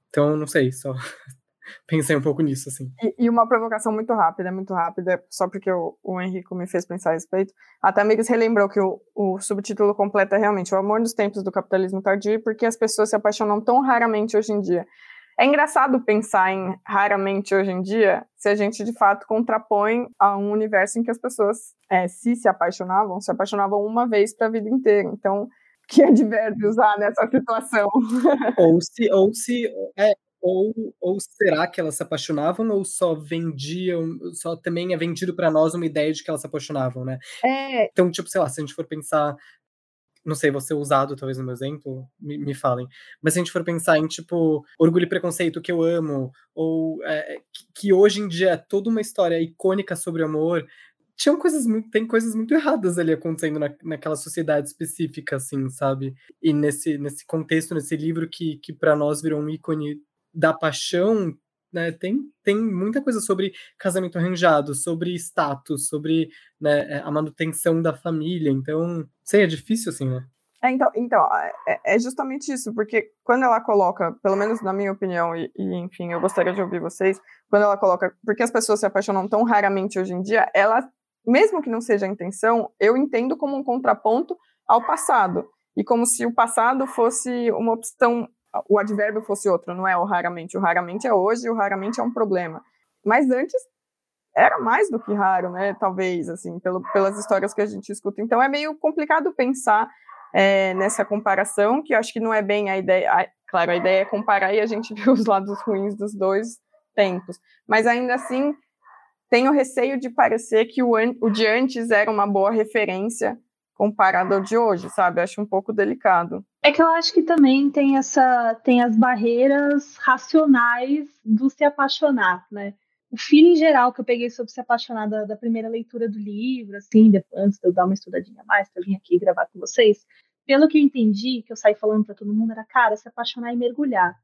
Então, não sei, só <laughs> <laughs> pensei um pouco nisso, assim. E, e, uma provocação muito rápida, muito rápida, só porque o, o Henrico me fez pensar a respeito. A Tamires relembrou que o, o subtítulo completo é realmente O Amor nos Tempos do Capitalismo Tardio, porque as pessoas se apaixonam tão raramente hoje em dia. É engraçado pensar em raramente hoje em dia, se a gente de fato contrapõe a um universo em que as pessoas, é, se se apaixonavam, se apaixonavam uma vez para a vida inteira. Então, que advérbio usar nessa situação? Ou se, ou se é, ou, ou será que elas se apaixonavam ou só vendiam, só também é vendido para nós uma ideia de que elas se apaixonavam, né? É. Então, tipo, sei lá, se a gente for pensar, não sei, você usado talvez no meu exemplo, me, me falem, mas se a gente for pensar em, tipo, Orgulho e Preconceito, que eu amo, ou é, que, que hoje em dia é toda uma história icônica sobre amor, tinham coisas muito, tem coisas muito erradas ali acontecendo na, naquela sociedade específica, assim, sabe? E nesse, nesse contexto, nesse livro que, que para nós virou um ícone da paixão, né, tem, tem muita coisa sobre casamento arranjado, sobre status, sobre né, é, a manutenção da família. Então, sei, é difícil assim, né? É, então, então é, é, justamente isso, porque quando ela coloca, pelo menos na minha opinião, e, e, enfim, eu gostaria de ouvir vocês, quando ela coloca, porque as pessoas se apaixonam tão raramente hoje em dia, ela, mesmo que não seja a intenção, eu entendo como um contraponto ao passado, e como se o passado fosse uma opção o advérbio fosse outro, não é o raramente. O raramente é hoje, o raramente é um problema. Mas antes era mais do que raro, né? Talvez, assim, pelo, pelas histórias que a gente escuta. Então é meio complicado pensar é, nessa comparação, que eu acho que não é bem a ideia. A, claro, a ideia é comparar e a gente <laughs> vê os lados ruins dos dois tempos. Mas ainda assim, tenho receio de parecer que o, o de antes era uma boa referência comparado ao de hoje, sabe? Acho um pouco delicado. É que eu acho que também tem essa tem as barreiras racionais do se apaixonar, né? O feeling geral que eu peguei sobre se apaixonar da, da primeira leitura do livro, assim, depois, antes de eu dar uma estudadinha mais para vir aqui gravar com vocês, pelo que eu entendi, que eu saí falando para todo mundo, era, cara, se apaixonar e mergulhar.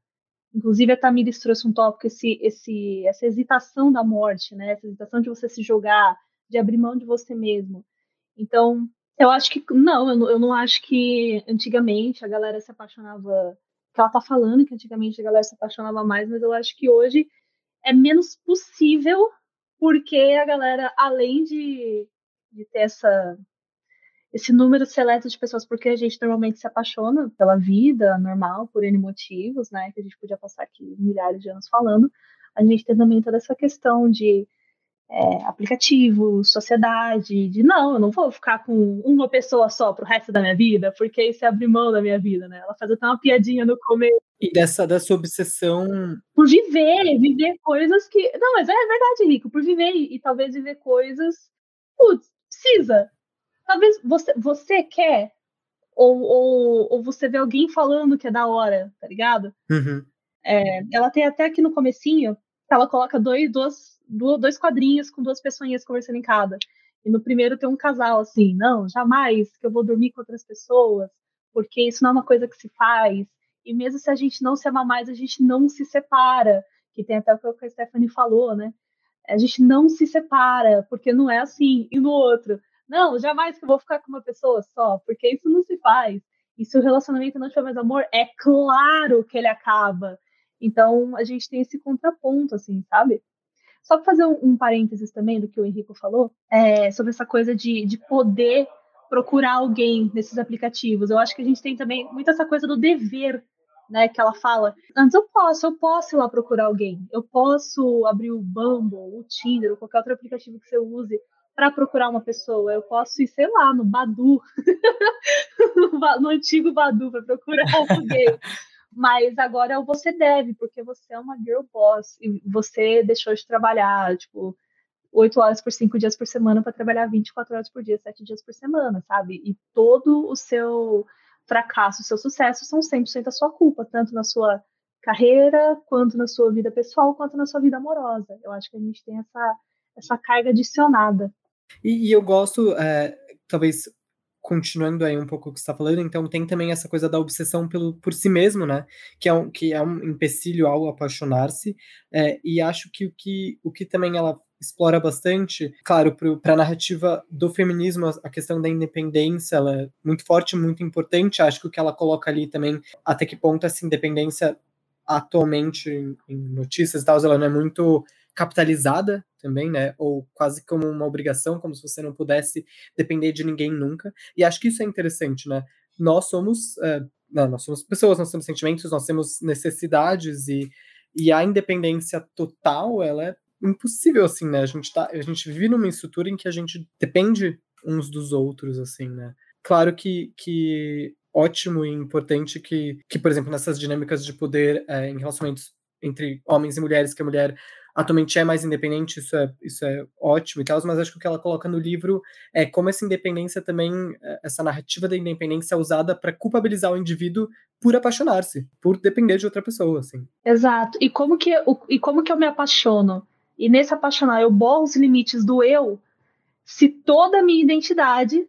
Inclusive, a Tamires trouxe um tópico, esse, esse, essa hesitação da morte, né? Essa hesitação de você se jogar, de abrir mão de você mesmo. Então, eu acho que, não, eu não, eu não acho que antigamente a galera se apaixonava, que ela tá falando que antigamente a galera se apaixonava mais, mas eu acho que hoje é menos possível, porque a galera, além de, de ter essa, esse número seleto de pessoas, porque a gente normalmente se apaixona pela vida normal, por N motivos, né, que a gente podia passar aqui milhares de anos falando, a gente tem também toda essa questão de é, aplicativo, sociedade, de não, eu não vou ficar com uma pessoa só pro resto da minha vida, porque isso é abrir mão da minha vida, né? Ela faz até uma piadinha no começo. E dessa, dessa obsessão. Por viver, viver coisas que. Não, mas é verdade, Rico, por viver e, talvez viver coisas. Putz, precisa. Talvez você, você quer, ou, ou, ou você vê alguém falando que é da hora, tá ligado? Uhum. É, ela tem até aqui no comecinho, ela coloca dois, duas dois quadrinhos com duas pessoinhas conversando em cada. E no primeiro tem um casal assim, não, jamais que eu vou dormir com outras pessoas, porque isso não é uma coisa que se faz. E mesmo se a gente não se ama mais, a gente não se separa. Que tem até o que a Stephanie falou, né? A gente não se separa, porque não é assim. E no outro, não, jamais que eu vou ficar com uma pessoa só, porque isso não se faz. E se o relacionamento não tiver mais amor, é claro que ele acaba. Então a gente tem esse contraponto, assim, sabe? Só para fazer um, um, parênteses também do que o Henrico falou, é, sobre essa coisa de, de poder procurar alguém nesses aplicativos. Eu acho que a gente tem também muito essa coisa do dever, né? Que ela fala. Antes eu posso, eu posso ir lá procurar alguém. Eu posso abrir o Bumble, o Tinder, ou qualquer outro aplicativo que você use para procurar uma pessoa. Eu posso ir, sei lá, no Badu, <laughs> no antigo Badu, para procurar alguém mas agora você deve, porque você é uma girl boss e você deixou de trabalhar, tipo, oito horas por cinco dias por semana para trabalhar 24 horas por dia, sete dias por semana, sabe? E todo o seu fracasso, o seu sucesso são 100% a sua culpa, tanto na sua carreira, quanto na sua vida pessoal, quanto na sua vida amorosa. Eu acho que a gente tem essa, essa carga adicionada. E, e eu gosto, é, talvez continuando aí um pouco o que está falando, então tem também essa coisa da obsessão pelo, por si mesmo, né? Que é um, que é um empecilho ao apaixonar-se. É, e acho que o, que o que também ela explora bastante, claro, para a narrativa do feminismo, a questão da independência ela é muito forte, muito importante. Acho que o que ela coloca ali também, até que ponto essa independência atualmente em, em notícias e tal, ela não é muito capitalizada também, né? Ou quase como uma obrigação, como se você não pudesse depender de ninguém nunca. E acho que isso é interessante, né? Nós somos, uh, não, nós somos pessoas, nós temos sentimentos, nós temos necessidades e, e a independência total, ela é impossível, assim, né? A gente, tá, a gente vive numa estrutura em que a gente depende uns dos outros, assim, né? Claro que, que ótimo e importante que, que, por exemplo, nessas dinâmicas de poder é, em relacionamentos entre homens e mulheres, que a mulher atualmente é mais independente, isso é, isso é ótimo e tal, mas acho que o que ela coloca no livro é como essa independência também, é, essa narrativa da independência é usada para culpabilizar o indivíduo por apaixonar-se, por depender de outra pessoa, assim. Exato. E como que, e como que eu me apaixono? E nesse apaixonar, eu borro os limites do eu, se toda a minha identidade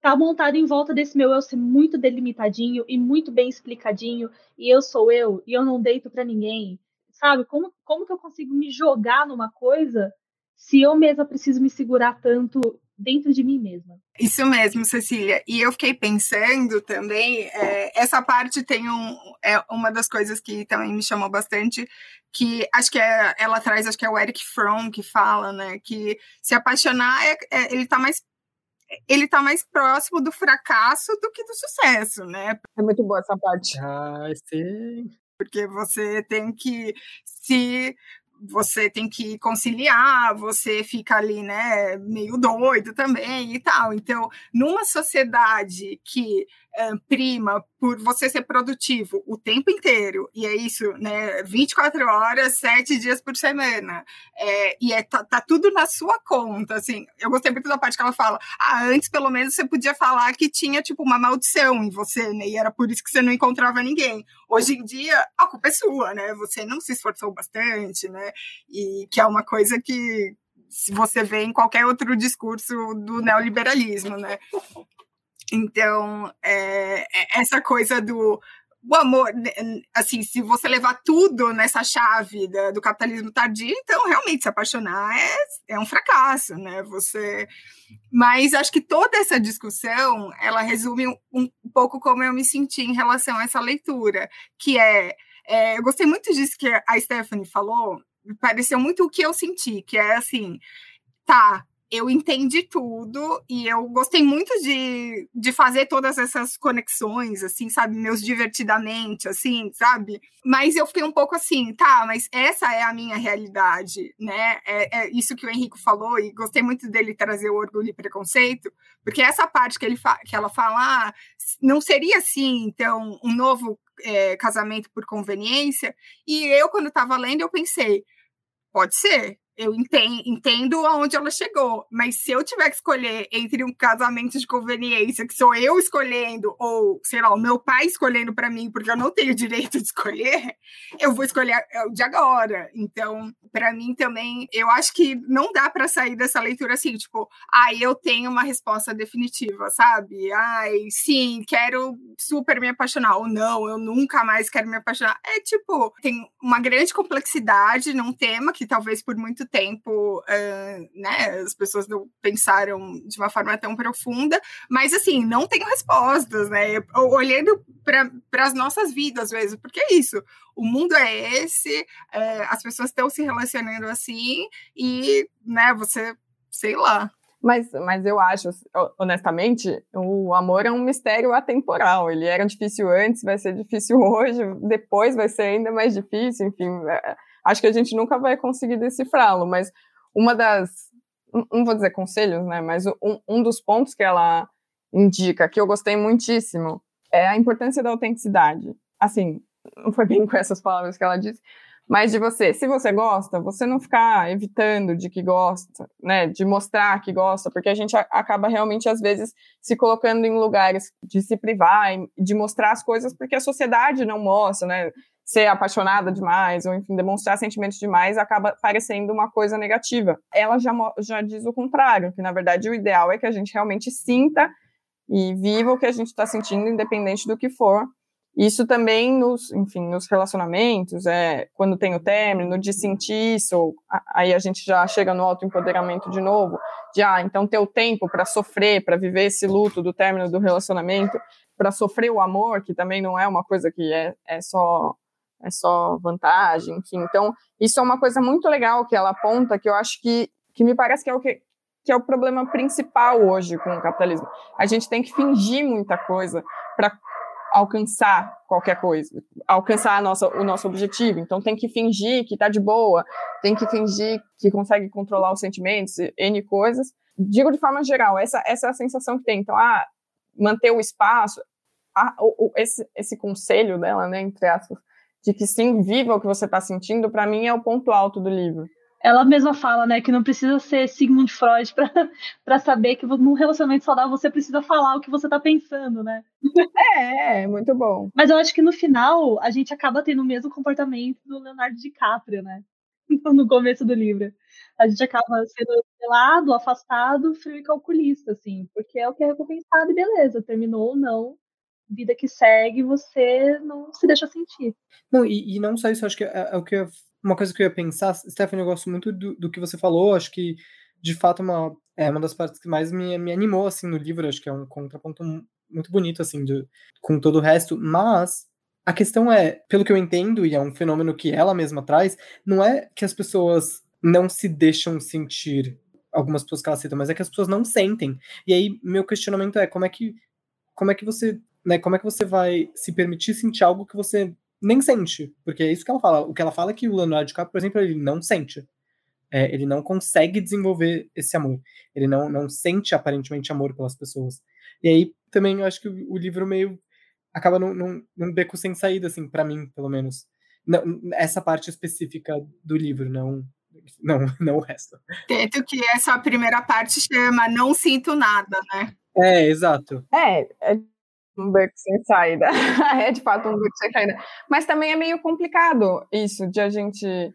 tá montada em volta desse meu eu ser muito delimitadinho e muito bem explicadinho, e eu sou eu, e eu não deito para ninguém, sabe? Como, como que eu consigo me jogar numa coisa se eu mesma preciso me segurar tanto dentro de mim mesma? Isso mesmo, Cecília. E eu fiquei pensando também, é, essa parte tem um, é uma das coisas que também me chamou bastante, que acho que é, ela traz, acho que é o Eric Fromm que fala, né? Que se apaixonar, é, é ele tá mais ele tá mais próximo do fracasso do que do sucesso, né? É muito boa essa parte. Ah, sim porque você tem que se você tem que conciliar, você fica ali, né, meio doido também e tal. Então, numa sociedade que prima por você ser produtivo o tempo inteiro, e é isso, né? 24 horas, 7 dias por semana. É, e é, tá, tá, tudo na sua conta, assim. Eu gostei muito da parte que ela fala: ah, antes pelo menos você podia falar que tinha, tipo, uma maldição em você, né? E era por isso que você não encontrava ninguém. Hoje em dia, a culpa é sua, né? Você não se esforçou bastante, né? E que é uma coisa que se você vê em qualquer outro discurso do neoliberalismo, né? Então, é, é, essa coisa do o amor, né, assim, se você levar tudo nessa chave da, do capitalismo tardio, então realmente se apaixonar é, é um fracasso, né? Você, mas acho que toda essa discussão ela resume um, um pouco como eu me senti em relação a essa leitura, que é, é eu gostei muito disso que a Stephanie falou, pareceu muito o que eu senti, que é assim, tá, eu entendi tudo e eu gostei muito de, de fazer todas essas conexões, assim, sabe? Meus divertidamente, assim, sabe? Mas eu fiquei um pouco assim, tá, mas essa é a minha realidade, né? É, é isso que o Henrico falou e gostei muito dele trazer o orgulho e preconceito, porque essa parte que, ele que ela fala, ah, não seria assim, então, um novo é, casamento por conveniência? E eu, quando estava lendo, eu pensei, pode ser, eu entendo, aonde ela chegou, mas se eu tiver que escolher entre um casamento de conveniência, que sou eu escolhendo, ou, sei lá, o meu pai escolhendo para mim, porque eu não tenho <laughs> direito de escolher, eu vou escolher o de agora. Então, para mim também, eu acho que não dá para sair dessa leitura assim, tipo, ai, ah, eu tenho uma resposta definitiva, sabe? Ai, sim, quero super me apaixonar, ou não, eu nunca mais quero me apaixonar. É tipo, tem uma grande complexidade num tema que talvez por muito tempo, uh, né, as pessoas não pensaram de uma forma tão profunda, mas assim, não tenho respostas, né? Olhando para as nossas vidas mesmo, porque é isso, o mundo é esse, uh, as pessoas estão se relacionando assim, e, né, você, sei lá. Mas, mas eu acho, honestamente, o amor é um mistério atemporal. Ele era difícil antes, vai ser difícil <laughs> hoje, depois vai ser ainda mais difícil, enfim. É, acho que a gente nunca vai conseguir decifrá-lo, mas uma das, não vou dizer conselhos, né, mas um, um dos pontos que ela indica, que eu gostei muitíssimo, é a importância da autenticidade. Assim, não foi bem com essas palavras que ela disse, mas de você, se você gosta, você não ficar evitando de que gosta, né, de mostrar que gosta, porque a gente acaba realmente às vezes se colocando em lugares de se privar, de mostrar as coisas porque a sociedade não mostra, né? Ser apaixonada demais, ou enfim, demonstrar sentimentos demais, acaba parecendo uma coisa negativa. Ela já, já diz o contrário, que na verdade o ideal é que a gente realmente sinta e viva o que a gente está sentindo, independente do que for. Isso também nos, enfim, nos relacionamentos, é, quando tem o término, de sentir isso, aí a gente já chega no autoempoderamento de novo, de, ah, então ter o tempo para sofrer, para viver esse luto do término do relacionamento, para sofrer o amor, que também não é uma coisa que é, é só é só vantagem, enfim. Então, isso é uma coisa muito legal que ela aponta, que eu acho que, que me parece que é o que, que é o problema principal hoje com o capitalismo. A gente tem que fingir muita coisa para alcançar qualquer coisa, alcançar nossa, o nosso objetivo. Então tem que fingir que está de boa, tem que fingir que consegue controlar os sentimentos, N coisas. Digo de forma geral, essa, essa é a sensação que tem. Então, ah, manter o espaço, ah, o, o, esse, esse conselho dela, né, entre aspas, de que sim, viva o que você está sentindo, para mim é o ponto alto do livro. Ela mesma fala, né, que não precisa ser Sigmund Freud para <laughs> saber que num relacionamento saudável você precisa falar o que você está pensando, né? <laughs> É, é, muito bom. Mas eu acho que no final a gente acaba tendo o mesmo comportamento do Leonardo DiCaprio, né? <laughs> No começo do livro. A gente acaba sendo pelado, afastado, frio e calculista, assim, porque é o que é recompensado e beleza, terminou ou não, vida que segue, você não se deixa sentir. Não, e, e não só isso, acho que é, é, o que eu, uma coisa que eu ia pensar, Stephanie, eu gosto muito do, do que você falou, acho que de fato uma, é uma das partes que mais me, me animou assim no livro, acho que é um contraponto muito bonito assim de, com todo o resto, mas a questão é, pelo que eu entendo, e é um fenômeno que ela mesma traz, não é que as pessoas não se deixam sentir algumas pessoas que ela cita, mas é que as pessoas não sentem. E aí meu questionamento é como é que como é que você né, como é que você vai se permitir sentir algo que você nem sente, porque é isso que ela fala. O que ela fala é que o Leonardo DiCaprio, por exemplo, ele não sente. É, ele não consegue desenvolver esse amor. Ele não, não sente aparentemente amor pelas pessoas. E aí também eu acho que o, o livro meio acaba num, num, num, beco sem saída, assim, para mim, pelo menos. Não, essa parte específica do livro, não, não, <laughs> não o resto. Tanto que essa primeira parte chama Não Sinto Nada, né? É, exato. É, é um beco sem saída. <laughs> é de fato um beco sem saída. Mas também é meio complicado isso de a gente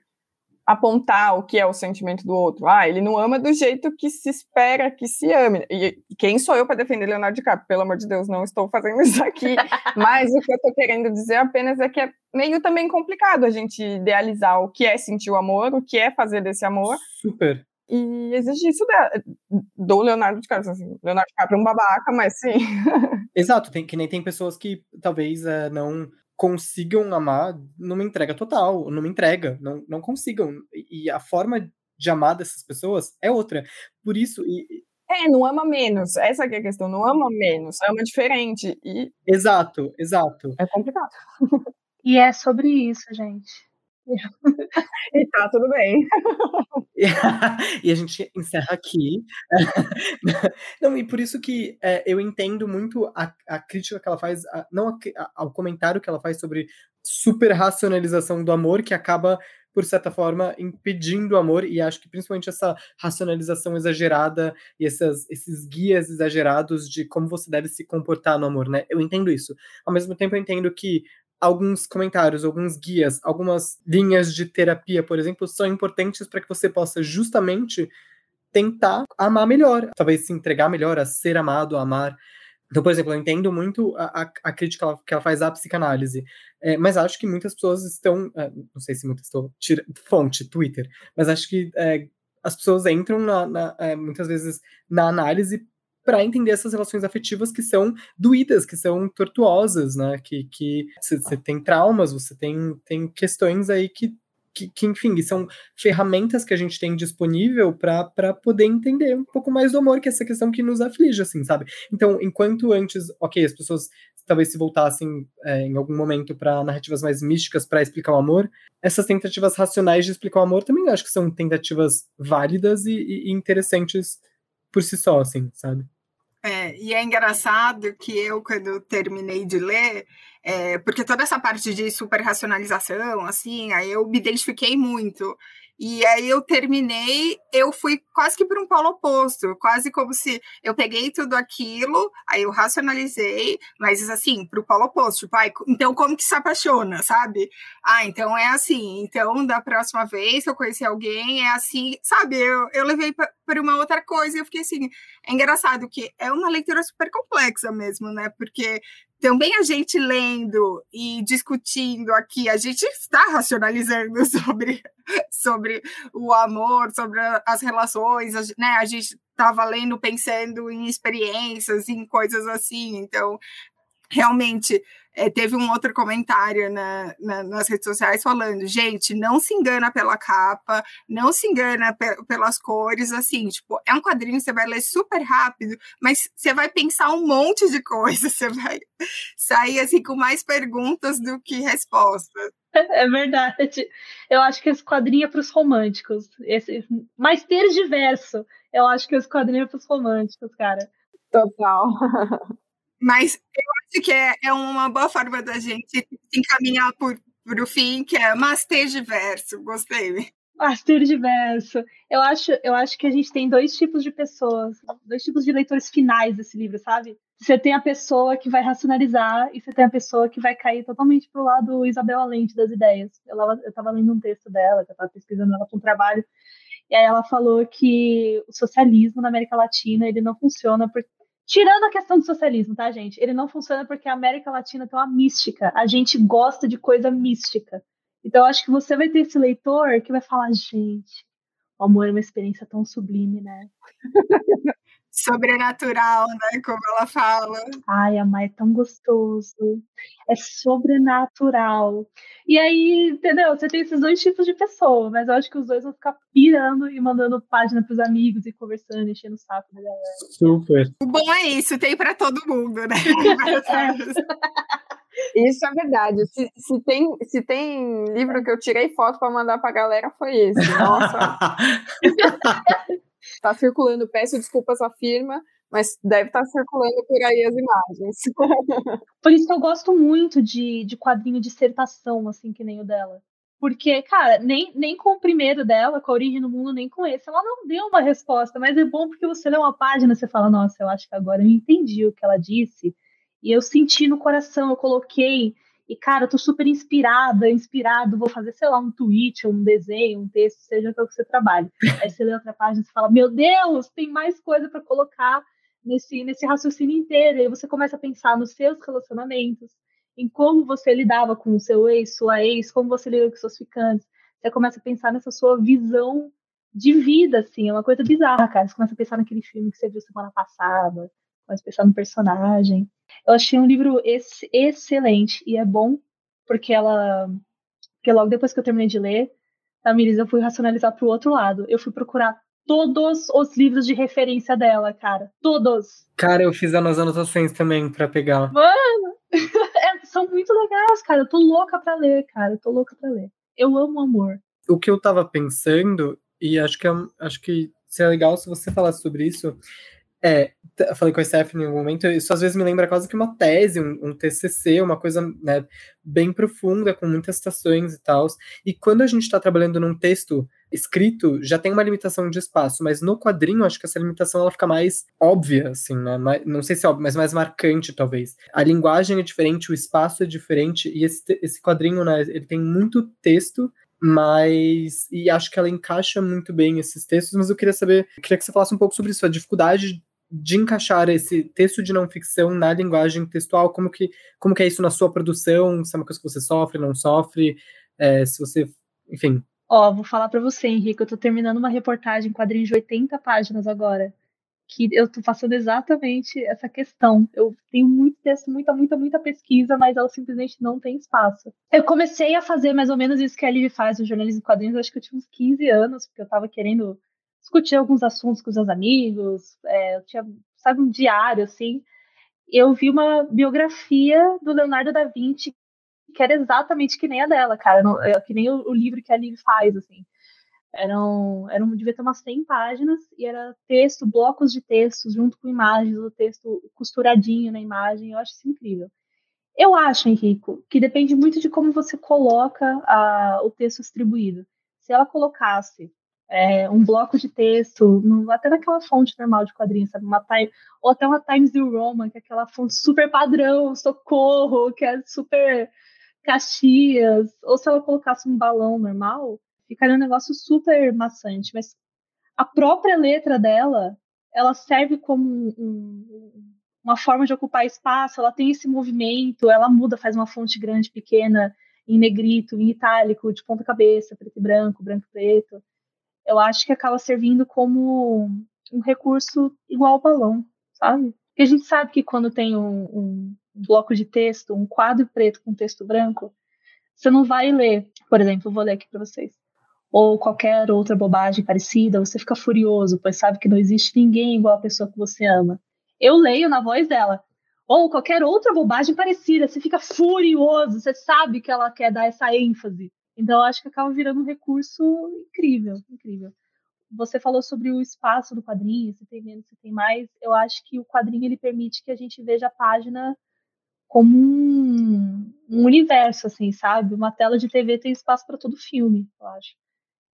apontar o que é o sentimento do outro. Ah, ele não ama do jeito que se espera que se ame. E quem sou eu para defender Leonardo DiCaprio? Pelo amor de Deus, não estou fazendo isso aqui. <laughs> Mas o que eu estou querendo dizer apenas é que é meio também complicado a gente idealizar o que é sentir o amor, o que é fazer desse amor. Super. E exige isso do Leonardo DiCaprio. Assim, Leonardo DiCaprio é um babaca, mas sim. <laughs> Exato, tem, que nem tem pessoas que talvez é, não consigam amar numa entrega total, numa entrega, não, não consigam. E a forma de amar dessas pessoas é outra. Por isso. E... É, não ama menos. Essa é a questão, não ama menos, ama diferente. E... Exato, exato. É complicado. <laughs> E é sobre isso, gente. <laughs> e tá tudo bem. <laughs> e a gente encerra aqui. <laughs> não, e por isso que é, eu entendo muito a, a, crítica que ela faz, a, não a, ao comentário que ela faz sobre super racionalização do amor, que acaba, por certa forma, impedindo o amor, e acho que principalmente essa racionalização exagerada e essas, esses guias exagerados de como você deve se comportar no amor, né? Eu entendo isso. Ao mesmo tempo, eu entendo que alguns comentários, alguns guias, algumas linhas de terapia, por exemplo, são importantes para que você possa justamente tentar amar melhor, talvez se entregar melhor a ser amado, a amar. Então, por exemplo, eu entendo muito a, a, a crítica que ela faz à psicanálise, é, mas acho que muitas pessoas estão, é, não sei se muitas estou tira, fonte, Twitter, mas acho que é, as pessoas entram na, na, muitas vezes na análise para entender essas relações afetivas que são doídas, que são tortuosas, né? Que você tem traumas, você tem, tem questões aí que, que, que, enfim, são ferramentas que a gente tem disponível para poder entender um pouco mais do amor, que é essa questão que nos aflige, assim, sabe? Então, enquanto antes, ok, as pessoas talvez se voltassem é, em algum momento para narrativas mais místicas para explicar o amor, essas tentativas racionais de explicar o amor também acho que são tentativas válidas e, e interessantes por si só, assim, sabe? É, e é engraçado que eu, quando terminei de ler, é, porque toda essa parte de superracionalização, assim, aí eu me identifiquei muito. E aí eu terminei, eu fui quase que para um polo oposto, quase como se eu peguei tudo aquilo, aí eu racionalizei, mas assim, para o polo oposto, tipo, então como que se apaixona, sabe? Ah, então é assim, então da próxima vez que eu conhecer alguém é assim, sabe? Eu, eu levei para uma outra coisa e eu fiquei assim, é engraçado que é uma leitura super complexa mesmo, né? Porque também a gente lendo e discutindo aqui, a gente está racionalizando <laughs> sobre, sobre o amor, sobre as relações, né? A gente estava lendo pensando em experiências, em coisas assim. Então, realmente, é, teve um outro comentário na, na, nas redes sociais falando, gente, não se engana pela capa, não se engana pe pelas cores, assim, tipo, é um quadrinho, você vai ler super rápido, mas você vai pensar um monte de coisa, <laughs> você vai sair, assim, com mais perguntas do que respostas. É verdade. Eu acho que esse quadrinho é para os românticos. Esse, mais ter diverso. Eu acho que esse quadrinho é para os românticos, cara. Total. <laughs> Mas eu acho que é, é uma boa forma da gente se encaminhar para o fim, que é Master Diverso. Gostei. Master Diverso. Eu acho, eu acho que a gente tem dois tipos de pessoas, dois tipos de leitores finais desse livro, sabe? Você tem a pessoa que vai racionalizar e você tem a pessoa que vai cair totalmente pro lado Isabel Alente das ideias. Eu, eu tava lendo um texto dela, eu tava pesquisando ela com um trabalho, e aí ela falou que o socialismo na América Latina ele não funciona por, Tirando a questão do socialismo, tá, gente? Ele não funciona porque a América Latina tem uma mística. A gente gosta de coisa mística. Então, acho que você vai ter esse leitor que vai falar, gente, o amor é uma experiência tão sublime, né? <laughs> sobrenatural, né? Como ela fala. Ai, amar é tão gostoso. É sobrenatural. E aí, entendeu? Você tem esses dois tipos de pessoa, mas eu acho que os dois vão ficar pirando e mandando página pros amigos e conversando, enchendo o saco da galera. Super. O bom é isso, tem para todo mundo, né? <laughs> <laughs> Isso é verdade. Se, se, tem, se tem livro que eu tirei foto para mandar pra galera, foi esse. Nossa. <laughs> tá circulando, peço desculpas à firma, mas deve estar tá circulando por aí as imagens. <laughs> Por isso que eu gosto muito de, de quadrinho de dissertação, assim, que nem o dela. Porque, cara, nem, nem com o primeiro dela, com a origem do mundo, nem com esse, ela não deu uma resposta, mas é bom porque você lê uma página e você fala, nossa, eu acho que agora eu entendi o que ela disse, e eu senti no coração, eu coloquei, e, cara, eu tô super inspirada, inspirado, vou fazer, sei lá, um tweet, um desenho, um texto, seja o que você trabalhe. <laughs> Aí você lê outra página e fala, meu Deus, tem mais coisa para colocar nesse, nesse raciocínio inteiro. E aí você começa a pensar nos seus relacionamentos, em como você lidava com o seu ex, sua ex, como você lida com seus ficantes. Você começa a pensar nessa sua visão de vida, assim, é uma coisa bizarra, cara. Você começa a pensar naquele filme que você viu semana passada, a pensar no personagem. Eu achei um livro ex excelente e é bom porque ela, porque logo depois que eu terminei de ler, a Miris, eu fui racionalizar para o outro lado. Eu fui procurar todos os livros de referência dela, cara. Todos. Cara, eu fiz as anotações também para pegar. Mano, <laughs> é, são muito legais, cara. Eu tô louca para ler, cara. Eu tô louca para ler. Eu amo amor. O que eu tava pensando, e acho que, é, acho que seria legal se você falasse sobre isso, é, falei com a Stephanie em algum momento, isso às vezes me lembra quase que uma tese, um, um TCC, uma coisa né, bem profunda, com muitas citações e tal. E quando a gente está trabalhando num texto escrito, já tem uma limitação de espaço, mas no quadrinho, acho que essa limitação ela fica mais óbvia, assim, né? Não sei se é óbvio, mas mais marcante, talvez. A linguagem é diferente, o espaço é diferente, e esse, esse quadrinho, né, ele tem muito texto, mas e acho que ela encaixa muito bem esses textos, mas eu queria saber, eu queria que você falasse um pouco sobre isso, a dificuldade de encaixar esse texto de não ficção na linguagem textual, como que, como que é isso na sua produção, se é uma coisa que você sofre, não sofre, é, se você, enfim. Ó, vou falar para você, Henrique, eu tô terminando uma reportagem, quadrinho de 80 páginas agora, que eu tô passando exatamente essa questão. Eu tenho muito texto, muita, muita, muita pesquisa, mas ela simplesmente não tem espaço. Eu comecei a fazer mais ou menos isso que a Liv faz no jornalismo em quadrinhos, acho que eu tinha uns 15 anos, porque eu tava querendo discutir alguns assuntos com os meus amigos, é, eu tinha, sabe, um diário, assim. Eu vi uma biografia do Leonardo da Vinci que era exatamente que nem a dela, cara, não, é, que nem o, o, livro que a Liv faz, assim. Eram, eram, devia ter umas 100 páginas, e era texto, blocos de textos, junto com imagens, o texto costuradinho na imagem, eu acho isso incrível. Eu acho, Henrico, que depende muito de como você coloca a, o texto distribuído. Se ela colocasse é, um bloco de texto, no, até naquela fonte normal de quadrinhos, sabe? Uma time, ou até uma Times New Roman, que é aquela fonte super padrão, socorro, que é super Caxias, ou se ela colocasse um balão normal, ficaria um negócio super maçante. Mas a própria letra dela, ela serve como um, um, uma forma de ocupar espaço, ela tem esse movimento, ela muda, faz uma fonte grande, pequena, em negrito, em itálico, de ponta cabeça, preto e branco, branco e preto eu acho que acaba servindo como um recurso igual ao balão, sabe? Porque a gente sabe que quando tem um, um bloco de texto, um quadro preto com texto branco, você não vai ler, por exemplo, vou ler aqui para vocês, ou qualquer outra bobagem parecida, você fica furioso, pois sabe que não existe ninguém igual a pessoa que você ama. Eu leio na voz dela. Ou qualquer outra bobagem parecida, você fica furioso, você sabe que ela quer dar essa ênfase. Então, acho que acaba virando um recurso incrível, incrível. Você falou sobre o espaço do quadrinho, se tem menos, se tem mais. Eu acho que o quadrinho ele permite que a gente veja a página como um, um universo, assim, sabe? Uma tela de TV tem espaço para todo filme, eu acho.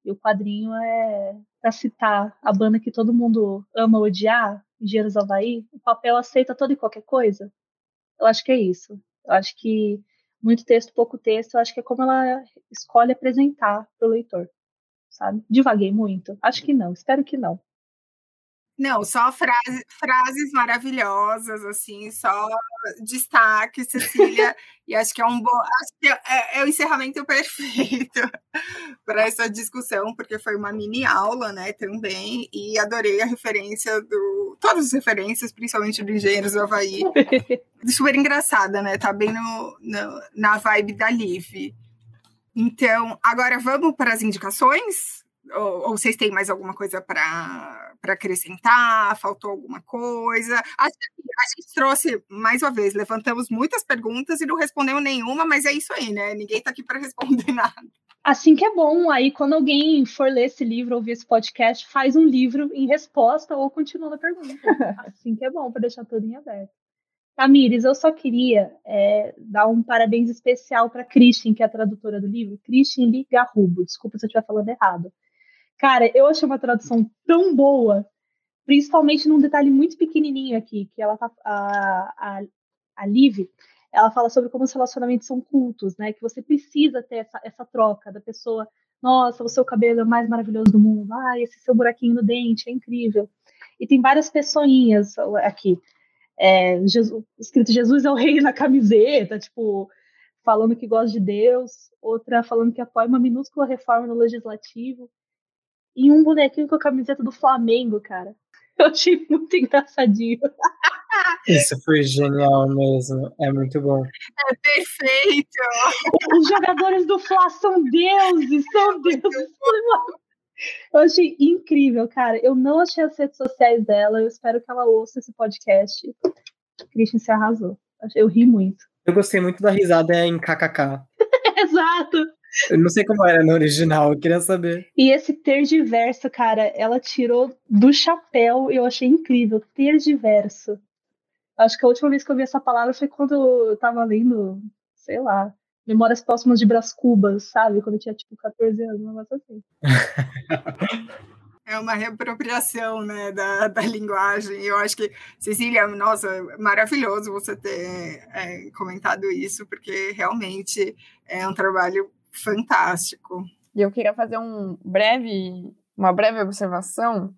E o quadrinho é, para citar a banda que todo mundo ama odiar, Engenheiros Havaí, o papel aceita toda e qualquer coisa. Eu acho que é isso. Eu acho que muito texto, pouco texto, eu acho que é como ela escolhe apresentar para o leitor, sabe? Divaguei muito? Acho que não, espero que não. Não, só frase, frases maravilhosas, assim, só destaque, Cecília, <laughs> e acho que é um bom, acho que é, é o encerramento <laughs> perfeito para essa discussão, porque foi uma mini aula, né, também, e adorei a referência do, todas as referências, principalmente do Engenheiros do Havaí, <laughs> super engraçada, né, tá bem no, no na vibe da Liv. Então, agora vamos para as indicações? Ou, ou vocês têm mais alguma coisa para acrescentar? Faltou alguma coisa? A gente, a gente, trouxe, mais uma vez, levantamos muitas perguntas e não respondeu nenhuma, mas é isso aí, né? Ninguém está aqui para responder <laughs> nada. Assim que é bom, aí quando alguém for ler esse livro, ouvir esse podcast, faz um livro em resposta ou continua na pergunta. <laughs> assim que é bom, para deixar tudo em aberto. Tamires, eu só queria é, dar um parabéns especial para Christian, que é a tradutora do livro, Christian Ligarrubo. Desculpa se eu estiver falando errado. Cara, eu achei uma tradução tão boa, principalmente num detalhe muito pequenininho aqui, que ela tá, a, a, a Liv, ela fala sobre como os relacionamentos são cultos, né? Que você precisa ter essa, essa troca da pessoa. Nossa, o seu cabelo é o mais maravilhoso do mundo. Ah, esse seu buraquinho no dente é incrível. E tem várias pessoinhas aqui é, Jesus, escrito Jesus é o rei na camiseta, tipo, falando que gosta de Deus, outra falando que apoia uma minúscula reforma no legislativo, e um bonequinho com a camiseta do Flamengo, cara. <laughs> Eu achei muito engraçadinho. Isso foi genial mesmo. É muito bom. É perfeito. Os jogadores do Fla são deuses, são deuses. Eu achei incrível, cara. Eu não achei as redes sociais dela. Eu espero que ela ouça esse podcast. Christian se arrasou. Eu ri muito. Eu gostei muito da risada em KKK. <laughs> Exato. Eu não sei como era no original, eu queria saber. E esse tergiverso, cara, ela tirou do chapéu, eu achei incrível. Tergiverso. Acho que a última vez que eu vi essa palavra foi quando eu tava lendo, sei lá, Memórias Próximas de Brás Cubas, sabe? Quando eu tinha, tipo, 14 anos, um negócio assim. <laughs> É uma reapropriação, né, da, da linguagem. Eu acho que, Cecília, nossa, maravilhoso você ter é, comentado isso, porque realmente é um trabalho fantástico. E eu queria fazer um breve, uma breve observação,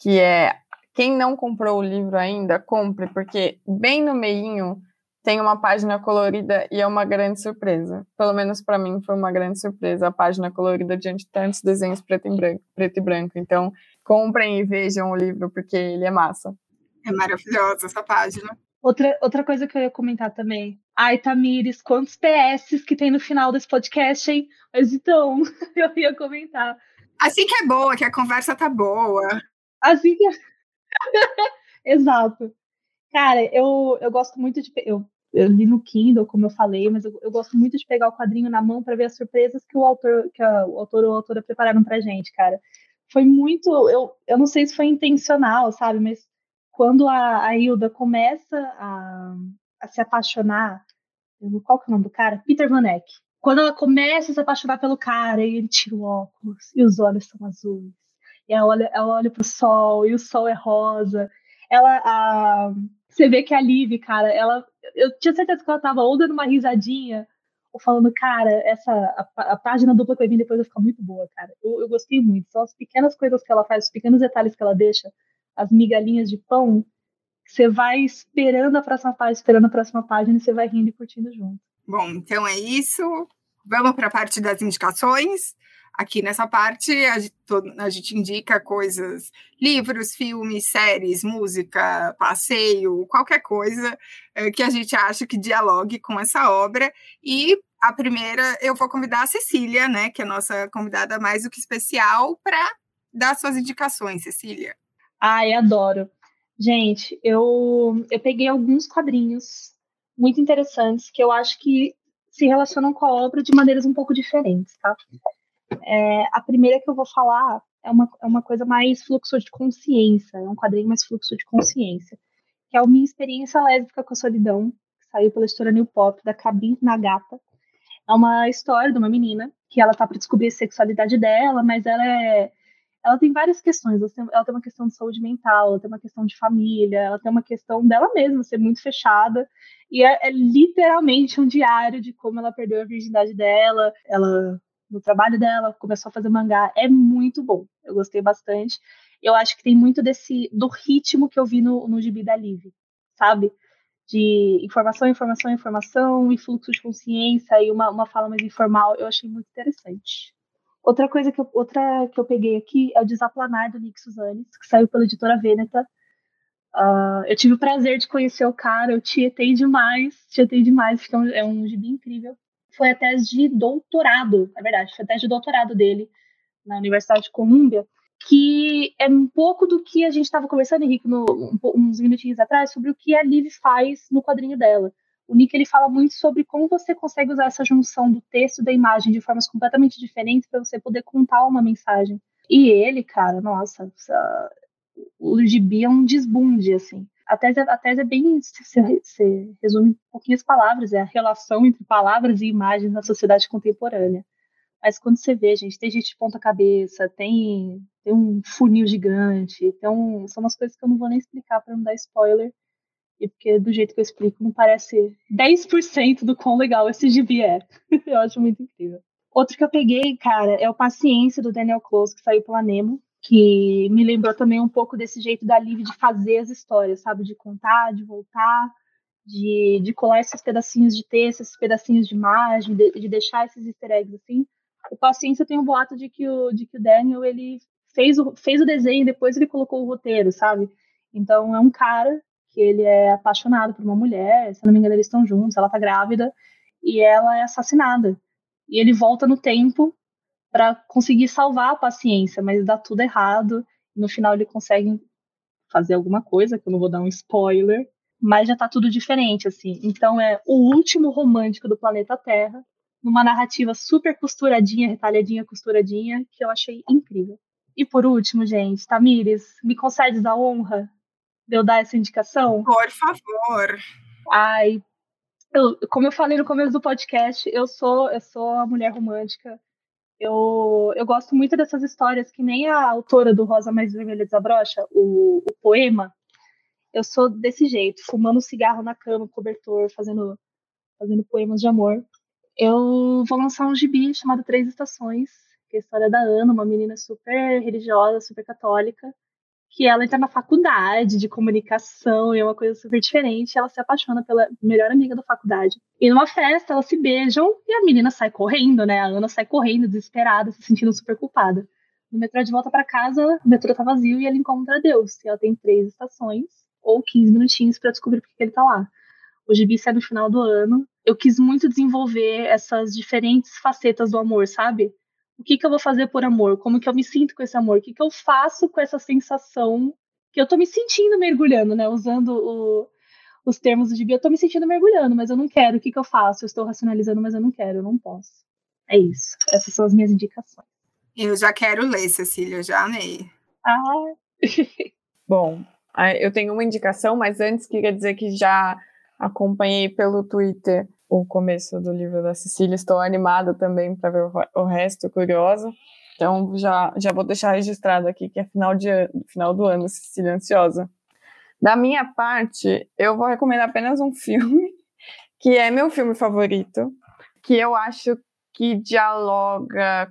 que é, quem não comprou o livro ainda, compre, porque bem no meinho tem uma página colorida e é uma grande surpresa. Pelo menos para mim foi uma grande surpresa a página colorida diante de tantos desenhos preto e, branco, preto e branco. Então, comprem e vejam o livro porque ele é massa. É maravilhosa essa página. Outra, outra coisa que eu ia comentar também. Ai, Tamires, quantos PS que tem no final desse podcast, hein? Mas então, <laughs> eu ia comentar. Assim que é boa, que a conversa tá boa. Assim que. <laughs> Exato. Cara, eu, eu gosto muito de. Eu eu li no Kindle, como eu falei, mas eu, eu gosto muito de pegar o quadrinho na mão para ver as surpresas que o autor, que a, o autor ou a autora prepararam pra gente, cara. Foi muito, eu, eu não sei se foi intencional, sabe, mas quando a, a Hilda começa a, a se apaixonar, qual que é o nome do cara? Peter Van Eck. Quando ela começa a se apaixonar pelo cara, e ele tira o óculos, e os olhos são azuis, e ela olha, ela olha pro sol, e o sol é rosa. Ela, a, você vê que a Liv, cara, ela. Eu tinha certeza que ela tava ou dando uma risadinha, ou falando, cara, essa. A, a página dupla que vai vir depois vai ficar muito boa, cara. Eu, eu gostei muito. São as pequenas coisas que ela faz, os pequenos detalhes que ela deixa, as migalhinhas de pão, você vai esperando a próxima página, esperando a próxima página e você vai rindo e curtindo junto. Bom, então é isso. Vamos para a parte das indicações. Aqui nessa parte, a gente, a gente indica coisas, livros, filmes, séries, música, passeio, qualquer coisa é, que a gente acha que dialogue com essa obra. E a primeira, eu vou convidar a Cecília, né, que é a nossa convidada mais do que especial, para dar suas indicações, Cecília. Ai, adoro. Gente, eu, eu peguei alguns quadrinhos muito interessantes que eu acho que se relacionam com a obra de maneiras um pouco diferentes, tá? É, a primeira que eu vou falar é uma, é uma coisa mais fluxo de consciência, é um quadrinho mais fluxo de consciência, que é a minha experiência lésbica com a solidão, que saiu pela história New Pop, da Kabin Nagata. É uma história de uma menina que ela tá para descobrir a sexualidade dela, mas ela é ela tem várias questões. Ela tem, ela tem, uma questão de saúde mental, ela tem uma questão de família, ela tem uma questão dela mesma ser muito fechada. E é, é literalmente um diário de como ela perdeu a virgindade dela. Ela no trabalho dela, começou a fazer mangá, é muito bom. Eu gostei bastante. Eu acho que tem muito desse do ritmo que eu vi no, no gibi da Liv, sabe? De informação, informação, informação e fluxo de consciência e uma, uma fala mais informal. Eu achei muito interessante. Outra coisa que eu, outra que eu peguei aqui é o Desaplanar do Nick Suzanes, que saiu pela editora Veneta. Uh, eu tive o prazer de conhecer o cara, eu tietei demais, tietei demais, porque é um, é um gibi incrível foi a tese de doutorado, é verdade, foi a tese de doutorado dele na Universidade de Colômbia, que é um pouco do que a gente estava conversando, Henrique, no, um, uns minutinhos atrás, sobre o que a Liv faz no quadrinho dela. O Nick ele fala muito sobre como você consegue usar essa junção do texto e da imagem de formas completamente diferentes para você poder contar uma mensagem. E ele, cara, nossa, o gibi é um desbunde, assim. A tese, a tese é bem. Se, resume em pouquinhas palavras, é a relação entre palavras e imagens na sociedade contemporânea. Mas quando você vê, gente, tem gente de ponta cabeça, tem, tem um funil gigante, tem um, são umas coisas que eu não vou nem explicar para não dar spoiler. E porque do jeito que eu explico, não parece 10% do quão legal esse gibi é. <laughs> eu acho muito incrível. Outro que eu peguei, cara, é o Paciência, do Daniel Close, que saiu pela Nemo, que me lembrou também um pouco desse jeito da Liv de fazer as histórias, sabe? De contar, de voltar, de, de colar esses pedacinhos de texto, esses pedacinhos de imagem, de, de deixar esses easter eggs assim. O Paciência tem um boato de que o, de que o Daniel ele fez o, fez o desenho e depois ele colocou o roteiro, sabe? Então é um cara que ele é apaixonado por uma mulher, se não me engano eles estão juntos, ela tá grávida e ela é assassinada. E ele volta no tempo para conseguir salvar a paciência, mas dá tudo errado. No final ele consegue fazer alguma coisa, que eu não vou dar um spoiler, mas já tá tudo diferente assim. Então é o último romântico do planeta Terra numa narrativa super costuradinha, retalhadinha, costuradinha, que eu achei incrível. E por último, gente, Tamires, me concedes a honra de eu dar essa indicação? Por favor. Ai, eu, como eu falei no começo do podcast, eu sou eu sou a mulher romântica. Eu, eu gosto muito dessas histórias que nem a autora do Rosa Mais Vermelha Desabrocha, o, o poema. Eu sou desse jeito, fumando cigarro na cama, cobertor, fazendo, fazendo poemas de amor eu vou lançar um gibi chamado Três Estações, que é a história da Ana, uma menina super religiosa, super católica, que ela entra na faculdade de comunicação e é uma coisa super diferente. Ela se apaixona pela melhor amiga da faculdade. E numa festa, elas se beijam e a menina sai correndo, né? A Ana sai correndo, desesperada, se sentindo super culpada. No metrô de volta para casa, o metrô tá vazio e ela encontra Deus. E ela tem três estações ou 15 minutinhos para descobrir por que ele tá lá. O gibi sai no final do ano eu quis muito desenvolver essas diferentes facetas do amor, sabe? O que, que eu vou fazer por amor? Como que eu me sinto com esse amor? O que, que eu faço com essa sensação que eu tô me sentindo mergulhando, né? Usando o, os termos do gibi, eu tô me sentindo mergulhando, mas eu não quero. O que, que eu faço? Eu estou racionalizando, mas eu não quero, eu não posso. É isso. Essas são as minhas indicações. Eu já quero ler, Cecília, eu já amei. Ah. <laughs> Bom, eu tenho uma indicação, mas antes queria dizer que já acompanhei pelo Twitter o começo do livro da Cecília, estou animada também para ver o resto, curiosa. Então já, já vou deixar registrado aqui que é final, de, final do ano, Cecília Ansiosa. Da minha parte, eu vou recomendar apenas um filme, <laughs> que é meu filme favorito, que eu acho que dialoga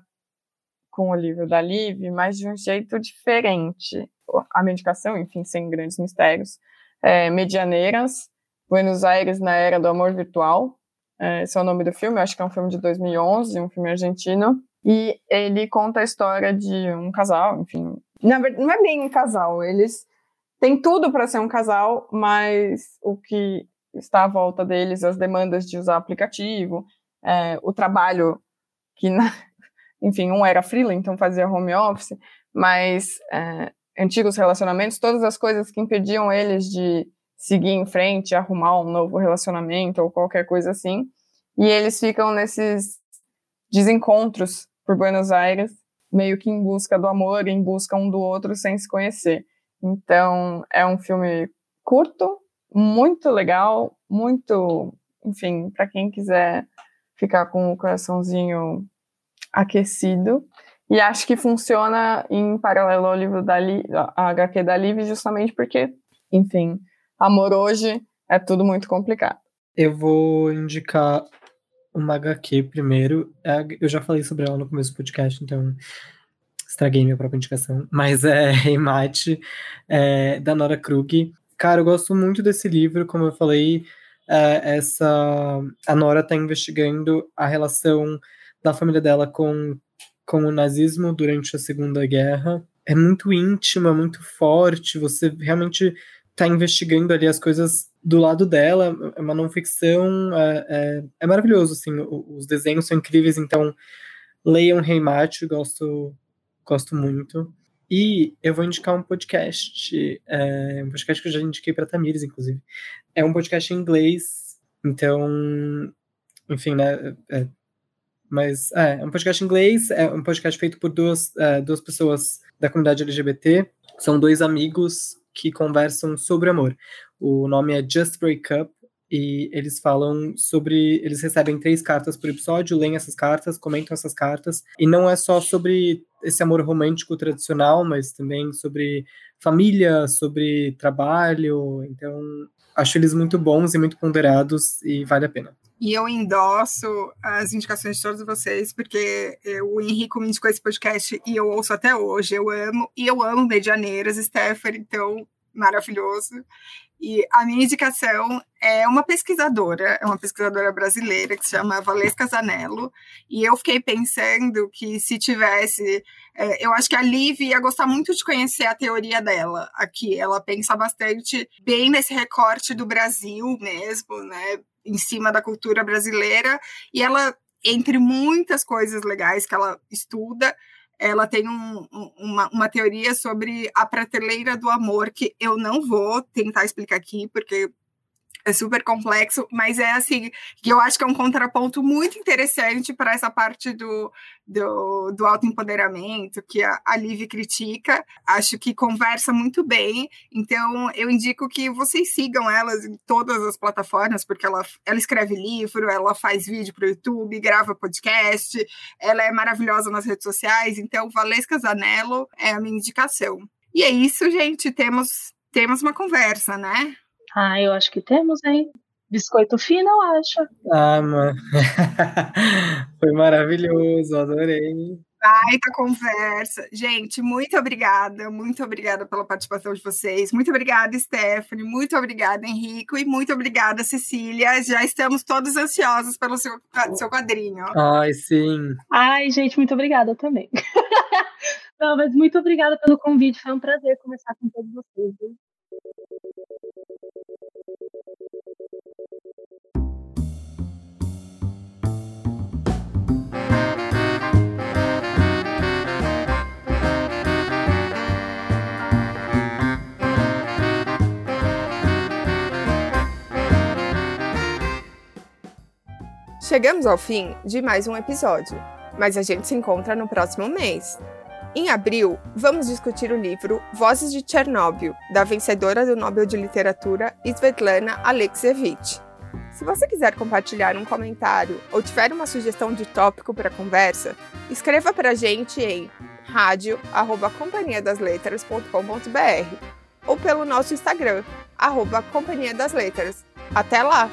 com o livro da Liv, mas de um jeito diferente. A medicação, enfim, sem grandes mistérios. É, Medianeiras, Buenos Aires na Era do Amor Virtual. É, esse é o nome do filme, acho que é um filme de 2011, um filme argentino. E ele conta a história de um casal, enfim. Na verdade, não é bem um casal, eles têm tudo para ser um casal, mas o que está à volta deles, as demandas de usar aplicativo, é, o trabalho que, na, <laughs> enfim, um era freela, então fazia home office, mas é, antigos relacionamentos, todas as coisas que impediam eles de seguir em frente, arrumar um novo relacionamento ou qualquer coisa assim. E eles ficam nesses desencontros por Buenos Aires, meio que em busca do amor, em busca um do outro sem se conhecer. Então, é um filme curto, muito legal, muito, enfim, para quem quiser ficar com o coraçãozinho aquecido. E acho que funciona em paralelo ao livro da Li, a HQ da Liv, justamente porque, enfim, amor hoje é tudo muito complicado. Eu vou indicar uma HQ primeiro. É eu já falei sobre ela no começo do podcast, então estraguei minha própria indicação. <laughs> Mas é Remate, é, da Nora Krug. Cara, eu gosto muito desse livro, como eu falei. É, essa a Nora está investigando a relação da família dela com, com o nazismo durante a Segunda Guerra. É muito íntima, muito forte. Você realmente tá investigando ali as coisas do lado dela, é uma não ficção, é, é, é maravilhoso, assim, os desenhos são incríveis, então leiam Rei Mate, gosto, gosto muito. E eu vou indicar um podcast, é, um podcast que eu já indiquei para Tamires, inclusive. É um podcast em inglês, então, enfim, né? É, mas é, é um podcast em inglês, é um podcast feito por duas, é, duas pessoas da comunidade LGBT. São dois amigos que conversam sobre amor. O nome é Just Break Up e eles falam sobre. Eles recebem três cartas por episódio, leem essas cartas, comentam essas cartas, e não é só sobre esse amor romântico tradicional, mas também sobre família, sobre trabalho. Então, acho eles muito bons e muito ponderados e vale a pena. E eu endosso as indicações de todos vocês, porque o Henrico me indicou esse podcast e eu ouço até hoje. Eu amo, e eu amo Medianeiras, Stephanie, então maravilhoso. E a minha indicação é uma pesquisadora, é uma pesquisadora brasileira que se chama Valesca Zanello. E eu fiquei pensando que se tivesse. É, eu acho que a Liv ia gostar muito de conhecer a teoria dela aqui. Ela pensa bastante bem nesse recorte do Brasil mesmo, né? Em cima da cultura brasileira. E ela, entre muitas coisas legais que ela estuda, ela tem um, uma, uma teoria sobre a prateleira do amor, que eu não vou tentar explicar aqui, porque é super complexo, mas é assim, que eu acho que é um contraponto muito interessante para essa parte do, do, do autoempoderamento que a, a Liv critica. Acho que conversa muito bem. Então, eu indico que vocês sigam elas em todas as plataformas, porque ela, ela escreve livro, ela faz vídeo para o YouTube, grava podcast, ela é maravilhosa nas redes sociais. Então, Valesca Zanello é a minha indicação. E é isso, gente. Temos, temos uma conversa, né? Ah, eu acho que temos, hein? Biscoito fino, eu acho. Ah, mano. <laughs> Foi maravilhoso, adorei. Baita conversa. Gente, muito obrigada, muito obrigada pela participação de vocês. Muito obrigada, Stephanie. Muito obrigada, Henrico. E muito obrigada, Cecília. Já estamos todos ansiosos pelo seu, seu quadrinho. Ai, sim. Ai, gente, muito obrigada também. <laughs> Não, mas muito obrigada pelo convite. Foi um prazer conversar com todos vocês. Viu? Chegamos ao fim de mais um episódio, mas a gente se encontra no próximo mês. Em abril, vamos discutir o livro Vozes de Chernobyl, da vencedora do Nobel de Literatura Svetlana Alexievich. Se você quiser compartilhar um comentário ou tiver uma sugestão de tópico para conversa, escreva para a gente em radio@companhiadasletras.com.br ou pelo nosso Instagram, arroba Companhia das Letras. Até lá!